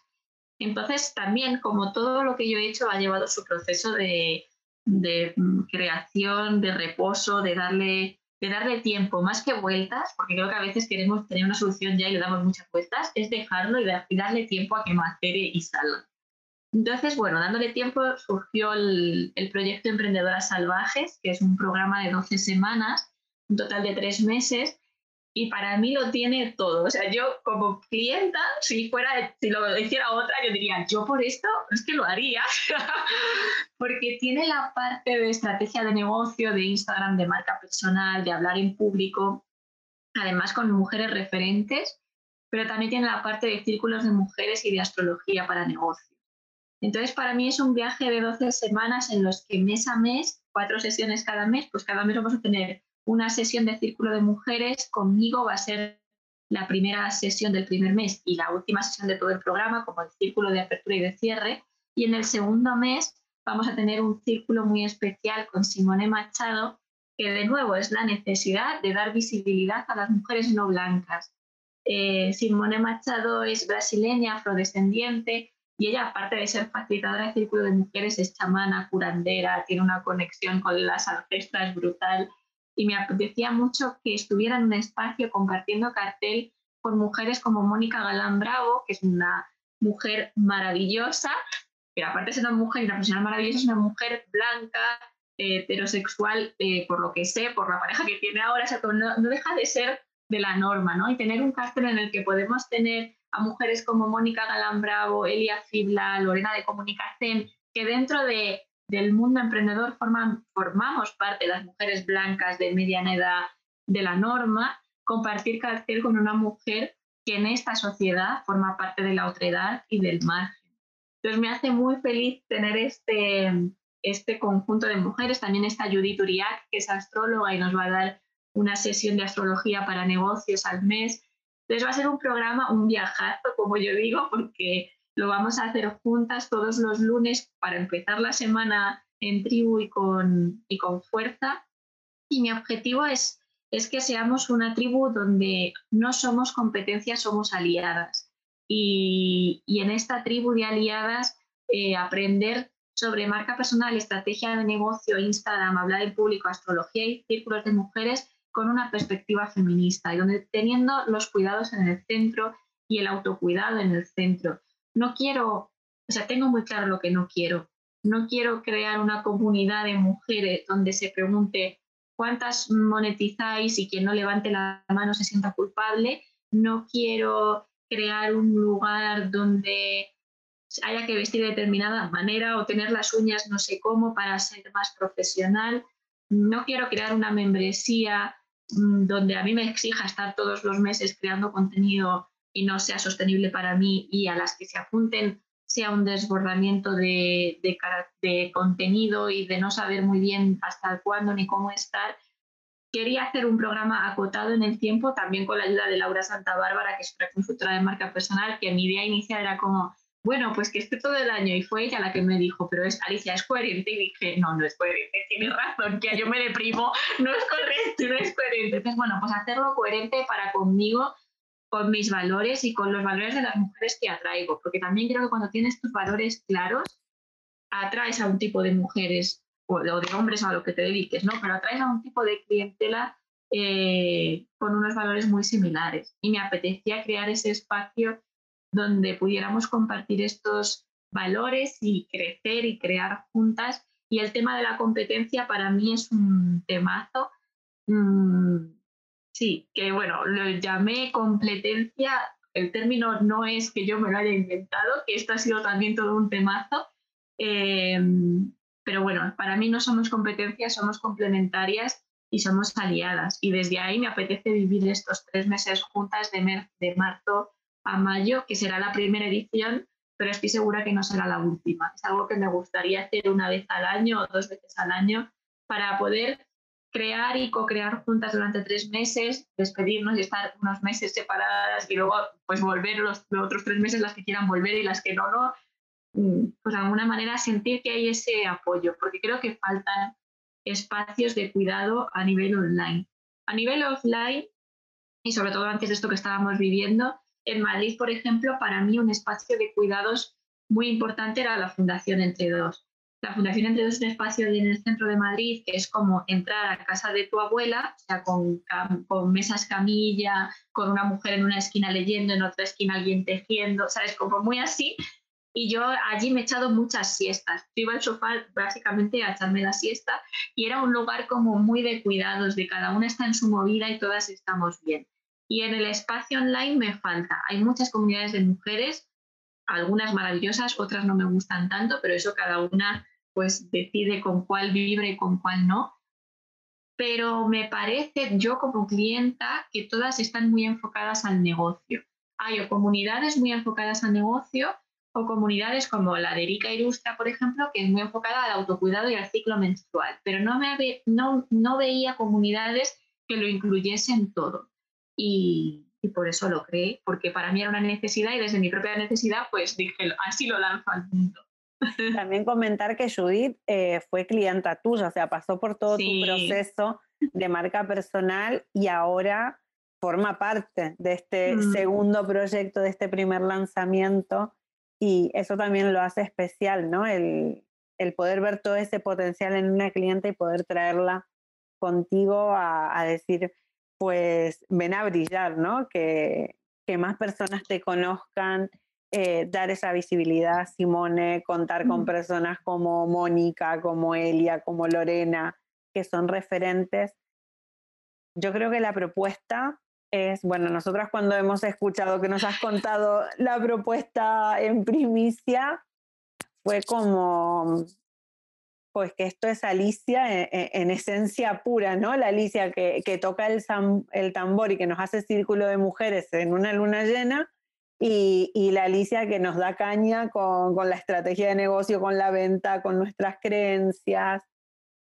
Entonces, también, como todo lo que yo he hecho ha llevado su proceso de, de mm, creación, de reposo, de darle, de darle tiempo, más que vueltas, porque creo que a veces queremos tener una solución ya y le damos muchas vueltas, es dejarlo y, darle tiempo a que macere y salga. Entonces, bueno, dándole tiempo surgió el, proyecto Emprendedoras Salvajes, que es un programa de 12 semanas, un total de tres meses, y para mí lo tiene todo. O sea, yo como clienta, si fuera, si lo hiciera otra, yo diría, yo por esto es que lo haría, porque tiene la parte de estrategia de negocio, de Instagram, de marca personal, de hablar en público, además con mujeres referentes, pero también tiene la parte de círculos de mujeres y de astrología para negocio. Entonces, para mí es un viaje de 12 semanas en los que mes a mes, cuatro sesiones cada mes, pues cada mes vamos a tener una sesión de círculo de mujeres. Conmigo va a ser la primera sesión del primer mes y la última sesión de todo el programa, como el círculo de apertura y de cierre. Y en el segundo mes vamos a tener un círculo muy especial con Simone Machado, que de nuevo es la necesidad de dar visibilidad a las mujeres no blancas. Eh, Simone Machado es brasileña, afrodescendiente, y ella, aparte de ser facilitadora de círculo de mujeres, es chamana, curandera, tiene una conexión con las ancestras brutal. Y me apetecía mucho que estuviera en un espacio compartiendo cartel con mujeres como Mónica Galán Bravo, que es una mujer maravillosa, que aparte de ser una mujer y una profesional maravillosa, es una mujer blanca, heterosexual, eh, por lo que sé, por la pareja que tiene ahora, o sea, no, no, deja de ser de la norma, ¿no? Y tener un cartel en el que podemos tener a mujeres como Mónica Galán Bravo, Elia Fibla, Lorena de Comunicación, que dentro de, del mundo emprendedor formamos parte las mujeres blancas de mediana edad de la norma, compartir cartel con una mujer que en esta sociedad forma parte de la otredad y del margen. Entonces me hace muy feliz tener este, este conjunto de mujeres. También está Judith Uriac, que es astróloga y nos va a dar una sesión de astrología para negocios al mes. Entonces va a ser un programa, un viajazo, como yo digo, porque lo vamos a hacer juntas todos los lunes para empezar la semana en tribu y con, y con fuerza. Y mi objetivo es, es que seamos una tribu donde no somos competencias, somos aliadas. Y, y en esta tribu de aliadas, eh, aprender sobre marca personal, estrategia de negocio, Instagram, hablar en público, astrología y círculos de mujeres con una perspectiva feminista y donde teniendo los cuidados en el centro y el autocuidado en el centro. No quiero, o sea, tengo muy claro lo que no quiero. No quiero crear una comunidad de mujeres donde se pregunte cuántas monetizáis y quien no levante la mano se sienta culpable. No quiero crear un lugar donde haya que vestir de determinada manera o tener las uñas no sé cómo para ser más profesional. No quiero crear una membresía Mm, donde a mí me exija estar todos los meses creando contenido y no sea sostenible para mí y a las que se apunten sea un desbordamiento de, de, contenido y de no saber muy bien hasta cuándo ni cómo estar. Quería hacer un programa acotado en el tiempo, también con la ayuda de Laura Santa Bárbara, que es una consultora de marca personal, que mi idea inicial era como bueno, pues que esté todo el año y fue ella la que me dijo, pero es Alicia, es coherente y dije, no, no es coherente, tienes razón, que yo me deprimo, no es correcto, no es coherente. Entonces, bueno, pues hacerlo coherente para conmigo, con mis valores y con los valores de las mujeres que atraigo, porque también creo que cuando tienes tus valores claros, atraes a un tipo de mujeres o de hombres a lo que te dediques, ¿no? Pero atraes a un tipo de clientela eh, con unos valores muy similares. Y me apetecía crear ese espacio donde pudiéramos compartir estos valores y crecer y crear juntas. Y el tema de la competencia para mí es un temazo. Mm, sí, que bueno, lo llamé competencia. El término no es que yo me lo haya inventado, que esto ha sido también todo un temazo. Em, pero bueno, para mí no somos competencias, somos complementarias y somos aliadas. Y desde ahí me apetece vivir estos tres meses juntas de, de marzo a mayo, que será la primera edición, pero estoy segura que no será la última. Es algo que me gustaría hacer una vez al año o dos veces al año para poder crear y co-crear juntas durante tres meses, despedirnos y estar unos meses separadas y luego pues volver los, otros tres meses las que quieran volver y las que no, no. Mm, pues de alguna manera sentir que hay ese apoyo, porque creo que faltan espacios de cuidado a nivel online. A nivel offline, y sobre todo antes de esto que estábamos viviendo, en Madrid, por ejemplo, para mí un espacio de cuidados muy importante era la Fundación Entre Dos. La Fundación Entre Dos es un espacio en el centro de Madrid que es como entrar a casa de tu abuela, o sea, con, con mesas camilla, con una mujer en una esquina leyendo, en otra esquina alguien tejiendo, ¿sabes? Como muy así. Y yo allí me he echado muchas siestas. Yo iba al sofá básicamente a echarme la siesta y era un lugar como muy de cuidados, de cada una está en su movida y todas estamos bien. Y en el espacio online me falta. Hay muchas comunidades de mujeres, algunas maravillosas, otras no me gustan tanto, pero eso cada una pues decide con cuál vibre y con cuál no. Pero me parece, yo como clienta, que todas están muy enfocadas al negocio. Hay o comunidades muy enfocadas al negocio o comunidades como la de Erika Ilustra, por ejemplo, que es muy enfocada al autocuidado y al ciclo menstrual, pero no, me, no, no veía comunidades que lo incluyesen todo y, por eso lo creé, porque para mí era una necesidad y desde mi propia necesidad pues dije, así lo lanzo al mundo. También comentar que Judith eh, fue clienta tuya, o sea, pasó por todo tu proceso de marca personal y ahora forma parte de este mm. segundo proyecto, de este primer lanzamiento y eso también lo hace especial, ¿no? El, el poder ver todo ese potencial en una cliente y poder traerla contigo a, a decir, pues ven a brillar, ¿no? Que, que más personas te conozcan, eh, dar esa visibilidad, Simone, contar con personas como Mónica, como Elia, como Lorena, que son referentes. Yo creo que la propuesta es, bueno, nosotras cuando hemos escuchado que nos has contado la propuesta en primicia, fue como, pues que esto es Alicia e, e, en, esencia pura, ¿no? La Alicia que, toca el, el, tambor y que nos hace círculo de mujeres en una luna llena, y, la Alicia que nos da caña con, la estrategia de negocio, con la venta, con nuestras creencias.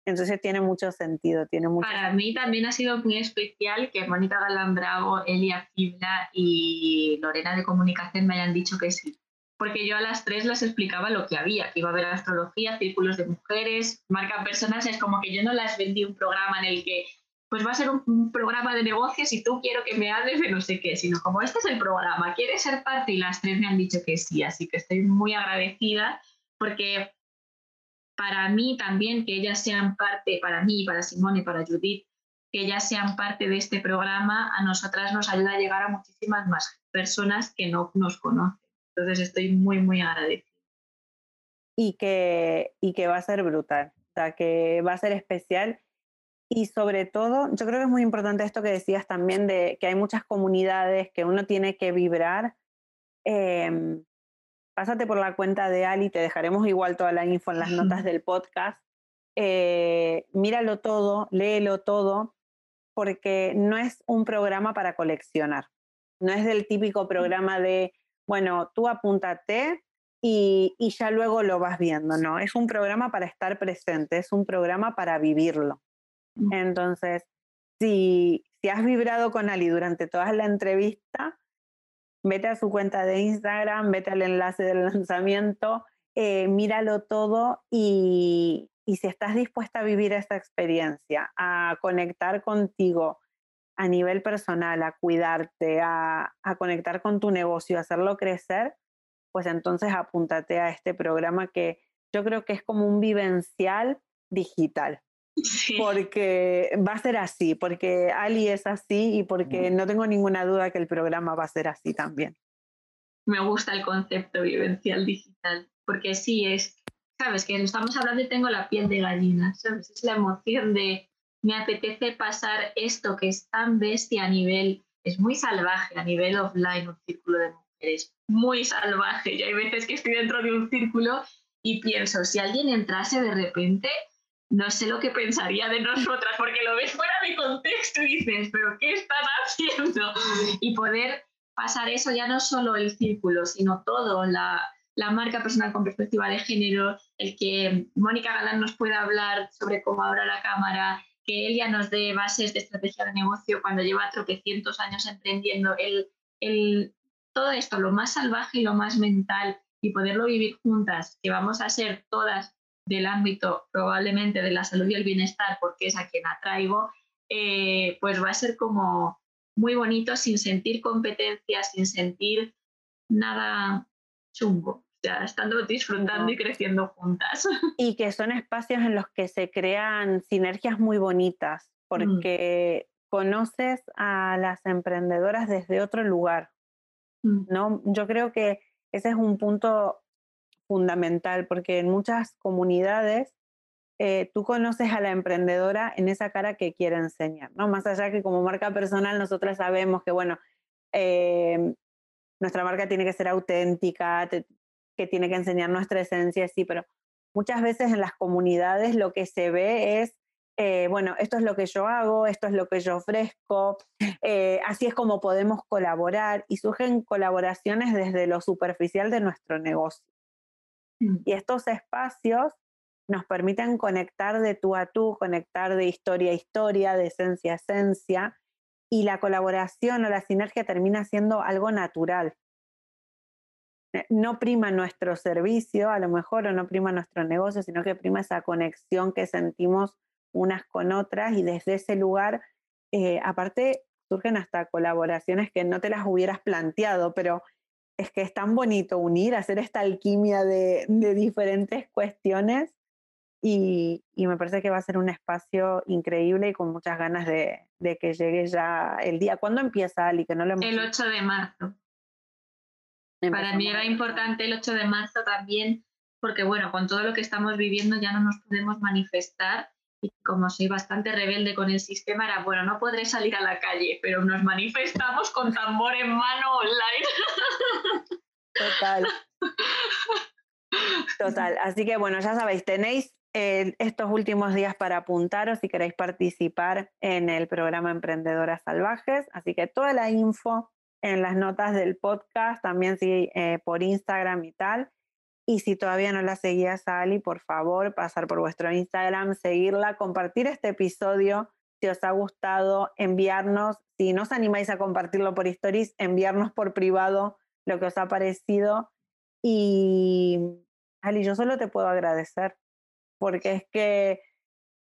Entonces tiene mucho sentido. Tiene mucho Para mí también ha sido muy especial que Mónica Galán Bravo, Elia Fibla y Lorena de Comunicación me hayan dicho que sí porque yo a las tres les explicaba lo que había, que iba a haber astrología, círculos de mujeres, marca personas, es como que yo no las vendí un programa en el que pues va a ser un, programa de negocios y tú quiero que me hables de no sé qué, sino como este es el programa, ¿quieres ser parte? Y las tres me han dicho que sí, así que estoy muy agradecida porque para mí también que ellas sean parte, para mí, para Simone para Judith, que ellas sean parte de este programa, a nosotras nos ayuda a llegar a muchísimas más personas que no nos conocen. Entonces estoy muy, muy agradecida. Y que, y que va a ser brutal, o sea, que va a ser especial. Y sobre todo, yo creo que es muy importante esto que decías también de que hay muchas comunidades que uno tiene que vibrar. Em, pásate por la cuenta de Ali, te dejaremos igual toda la info en las notas del podcast. Eh, míralo todo, léelo todo, porque no es un programa para coleccionar. No es del típico programa de bueno, tú apúntate y, ya luego lo vas viendo, ¿no? Es un programa para estar presente, es un programa para vivirlo. Entonces, si, si has vibrado con Ali durante toda la entrevista, vete a su cuenta de Instagram, vete al enlace del lanzamiento, eh, míralo todo y, y si estás dispuesta a vivir esta experiencia, a conectar contigo a nivel personal, a cuidarte, a, a conectar con tu negocio, a hacerlo crecer, pues entonces apúntate a este programa que yo creo que es como un vivencial digital. Porque va a ser así, porque Ali es así y porque no tengo ninguna duda que el programa va a ser así también. Me gusta el concepto vivencial digital, porque sí es, sabes, que estamos hablando y tengo la piel de gallina, sabes, es la emoción de me apetece pasar esto que es tan bestia a nivel, es muy salvaje a nivel offline, un círculo de mujeres, muy salvaje. Y hay veces que estoy dentro de un círculo y pienso, si alguien entrase de repente, no sé lo que pensaría de nosotras, porque lo ves fuera de contexto y dices, pero ¿qué están haciendo? Y poder pasar eso ya no solo el círculo, sino todo, la, la marca personal con perspectiva de género, el que Mónica Galán nos pueda hablar sobre cómo ahora la cámara, que él ya nos dé bases de estrategia de negocio cuando lleva tropecientos años emprendiendo, el, el, todo esto, lo más salvaje y lo más mental, y poderlo vivir juntas, que vamos a ser todas del ámbito probablemente de la salud y el bienestar, porque es a quien atraigo, eh, pues va a ser como muy bonito sin sentir competencia, sin sentir nada chungo, sea, estando disfrutando y creciendo juntas. Y que son espacios en los que se crean sinergias muy bonitas, mm. porque conoces a las emprendedoras desde otro lugar, mm. ¿no? Yo creo que ese es un punto fundamental porque en muchas comunidades eh, tú conoces a la emprendedora en esa cara que quiere enseñar, ¿no? Más allá que como marca personal nosotras sabemos que, bueno, eh, nuestra marca tiene que ser auténtica, que tiene que enseñar nuestra esencia, sí, pero muchas veces en las comunidades lo que se ve es eh, bueno, esto es lo que yo hago, esto es lo que yo ofrezco, eh, así es como podemos colaborar y surgen colaboraciones desde lo superficial de nuestro negocio. Mm. Y estos espacios nos permiten conectar de tú a tú, conectar de historia a historia, de esencia a esencia, y la colaboración o la sinergia termina siendo algo natural. Eh, no prima nuestro servicio, a lo mejor, o no prima nuestro negocio, sino que prima esa conexión que sentimos unas con otras y desde ese lugar, eh, aparte, surgen hasta colaboraciones que no te las hubieras planteado, pero es que es tan bonito unir, hacer esta alquimia de, diferentes cuestiones y, me parece que va a ser un espacio increíble y con muchas ganas de, que llegue ya el día. ¿Cuándo empieza, Ali? Que no lo El 8 de marzo. Para mí era importante el 8 de marzo también, porque bueno, con todo lo que estamos viviendo ya no nos podemos manifestar y como soy bastante rebelde con el sistema, era, bueno, no podré salir a la calle, pero nos manifestamos con tambor en mano online. Total. Total. Así que bueno, ya sabéis, tenéis eh, estos últimos días para apuntaros si queréis participar en el programa Emprendedoras Salvajes. Así que toda la info en las notas del podcast, también sí, eh, por Instagram y tal. Y si todavía no la seguías a Ali, por favor, pasar por vuestro Instagram, seguirla, compartir este episodio si os ha gustado, enviarnos, si no os animáis a compartirlo por stories, enviarnos por privado lo que os ha parecido. Y Ali, yo solo te puedo agradecer, porque es que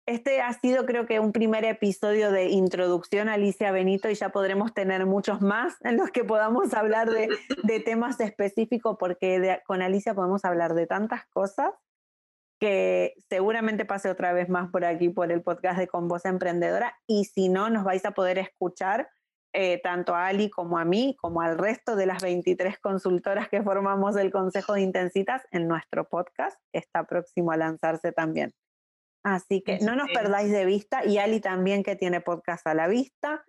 este ha sido creo que un primer episodio de introducción a Alicia Benito y ya podremos tener muchos más en los que podamos hablar de, temas específicos porque con Alicia podemos hablar de tantas cosas que seguramente pase otra vez más por aquí por el podcast de Con Voz Emprendedora y si no nos vais a poder escuchar eh, tanto a Ali como a mí, como al resto de las 23 consultoras que formamos el Consejo de Intensitas en nuestro podcast, está próximo a lanzarse también. Así que no nos perdáis de vista y Ali también que tiene podcast a la vista.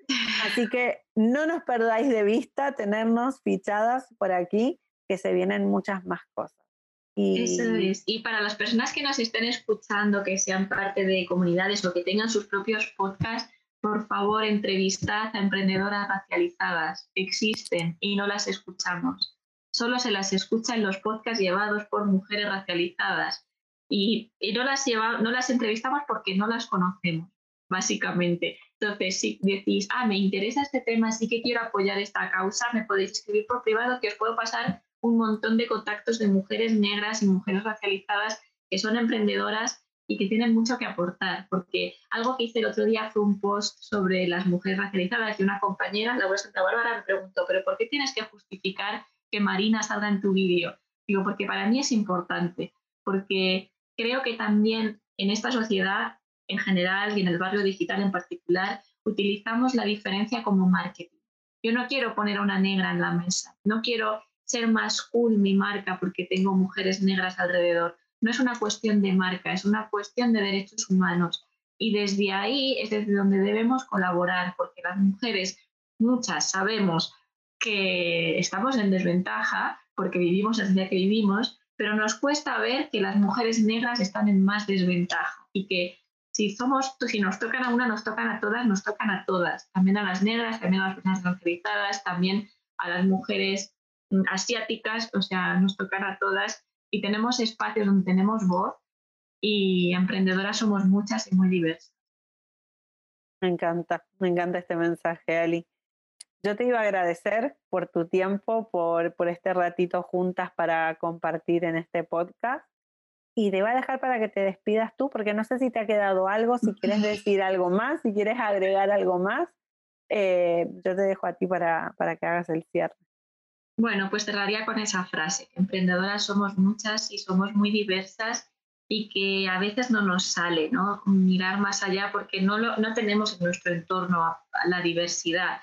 Así que no nos perdáis de vista tenernos fichadas por aquí, que se vienen muchas más cosas. Y... Eso es. Y para las personas que nos estén escuchando, que sean parte de comunidades o que tengan sus propios podcasts, por favor entrevistad a emprendedoras racializadas. Existen y no las escuchamos. Solo se las escucha en los podcasts llevados por mujeres racializadas y, no, las lleva, no las entrevistamos porque no las conocemos. básicamente. Entonces, si decís, ah, me interesa este tema, sí que quiero apoyar esta causa, me podéis escribir por privado que os puedo pasar un montón de contactos de mujeres negras y mujeres racializadas que son emprendedoras y que tienen mucho que aportar, porque algo que hice el otro día fue un post sobre las mujeres racializadas y una compañera, Laura Santa Bárbara, me preguntó, pero ¿por qué tienes que justificar que Marina salga en tu vídeo? Digo, porque para mí es importante, porque creo que también en esta sociedad en general y en el barrio digital en particular, utilizamos la diferencia como marketing. Yo no quiero poner a una negra en la mesa, no quiero ser más cool mi marca porque tengo mujeres negras alrededor. No es una cuestión de marca, es una cuestión de derechos humanos. Y desde ahí es desde donde debemos colaborar, porque las mujeres, muchas, sabemos que estamos en desventaja porque vivimos la día que vivimos, pero nos cuesta ver que las mujeres negras están en más desventaja y que si somos, si nos tocan a una, nos tocan a todas, nos tocan a todas, también a las negras, también a las personas racializadas, también a las mujeres asiáticas, o sea, nos tocan a todas y tenemos espacios donde tenemos voz y emprendedoras somos muchas y muy diversas. Me encanta, me encanta este mensaje, Ali. Yo te iba a agradecer por tu tiempo, por, por este ratito juntas para compartir en este podcast. Y te voy a dejar para que te despidas tú, porque no sé si te ha quedado algo, si quieres decir algo más, si quieres agregar algo más. Eh, yo te dejo a ti para, para que hagas el cierre. Bueno, pues cerraría con esa frase. Emprendedoras somos muchas y somos muy diversas y que a veces no nos sale ¿no? mirar más allá porque no, lo, no tenemos en nuestro entorno la diversidad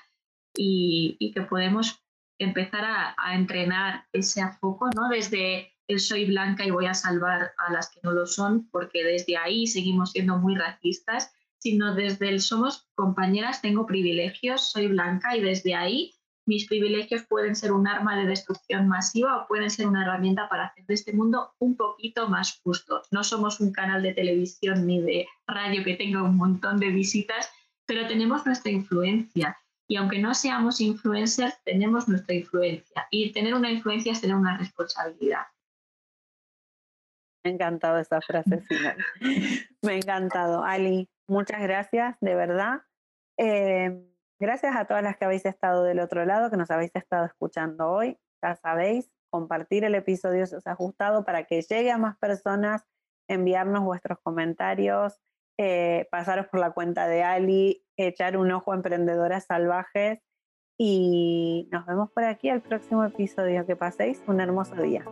y, que podemos empezar a, entrenar ese foco, ¿no? Desde el soy blanca y voy a salvar a las que no lo son, porque desde ahí seguimos siendo muy racistas, sino desde el somos compañeras, tengo privilegios, soy blanca y desde ahí mis privilegios pueden ser un arma de destrucción masiva o pueden ser una herramienta para hacer de este mundo un poquito más justo. No somos un canal de televisión ni de radio que tenga un montón de visitas, pero tenemos nuestra influencia y aunque no seamos influencers, tenemos nuestra influencia. Y tener una influencia es tener una responsabilidad. Me ha encantado esa frase final. Me ha encantado. Ali, muchas gracias, de verdad. Eh, gracias a todas las que habéis estado del otro lado, que nos habéis estado escuchando hoy. Ya sabéis, compartir el episodio si os ha gustado para que llegue a más personas, enviarnos vuestros comentarios, eh, pasaros por la cuenta de Ali, echar un ojo a Emprendedoras Salvajes y nos vemos por aquí al próximo episodio. Que paséis un hermoso día.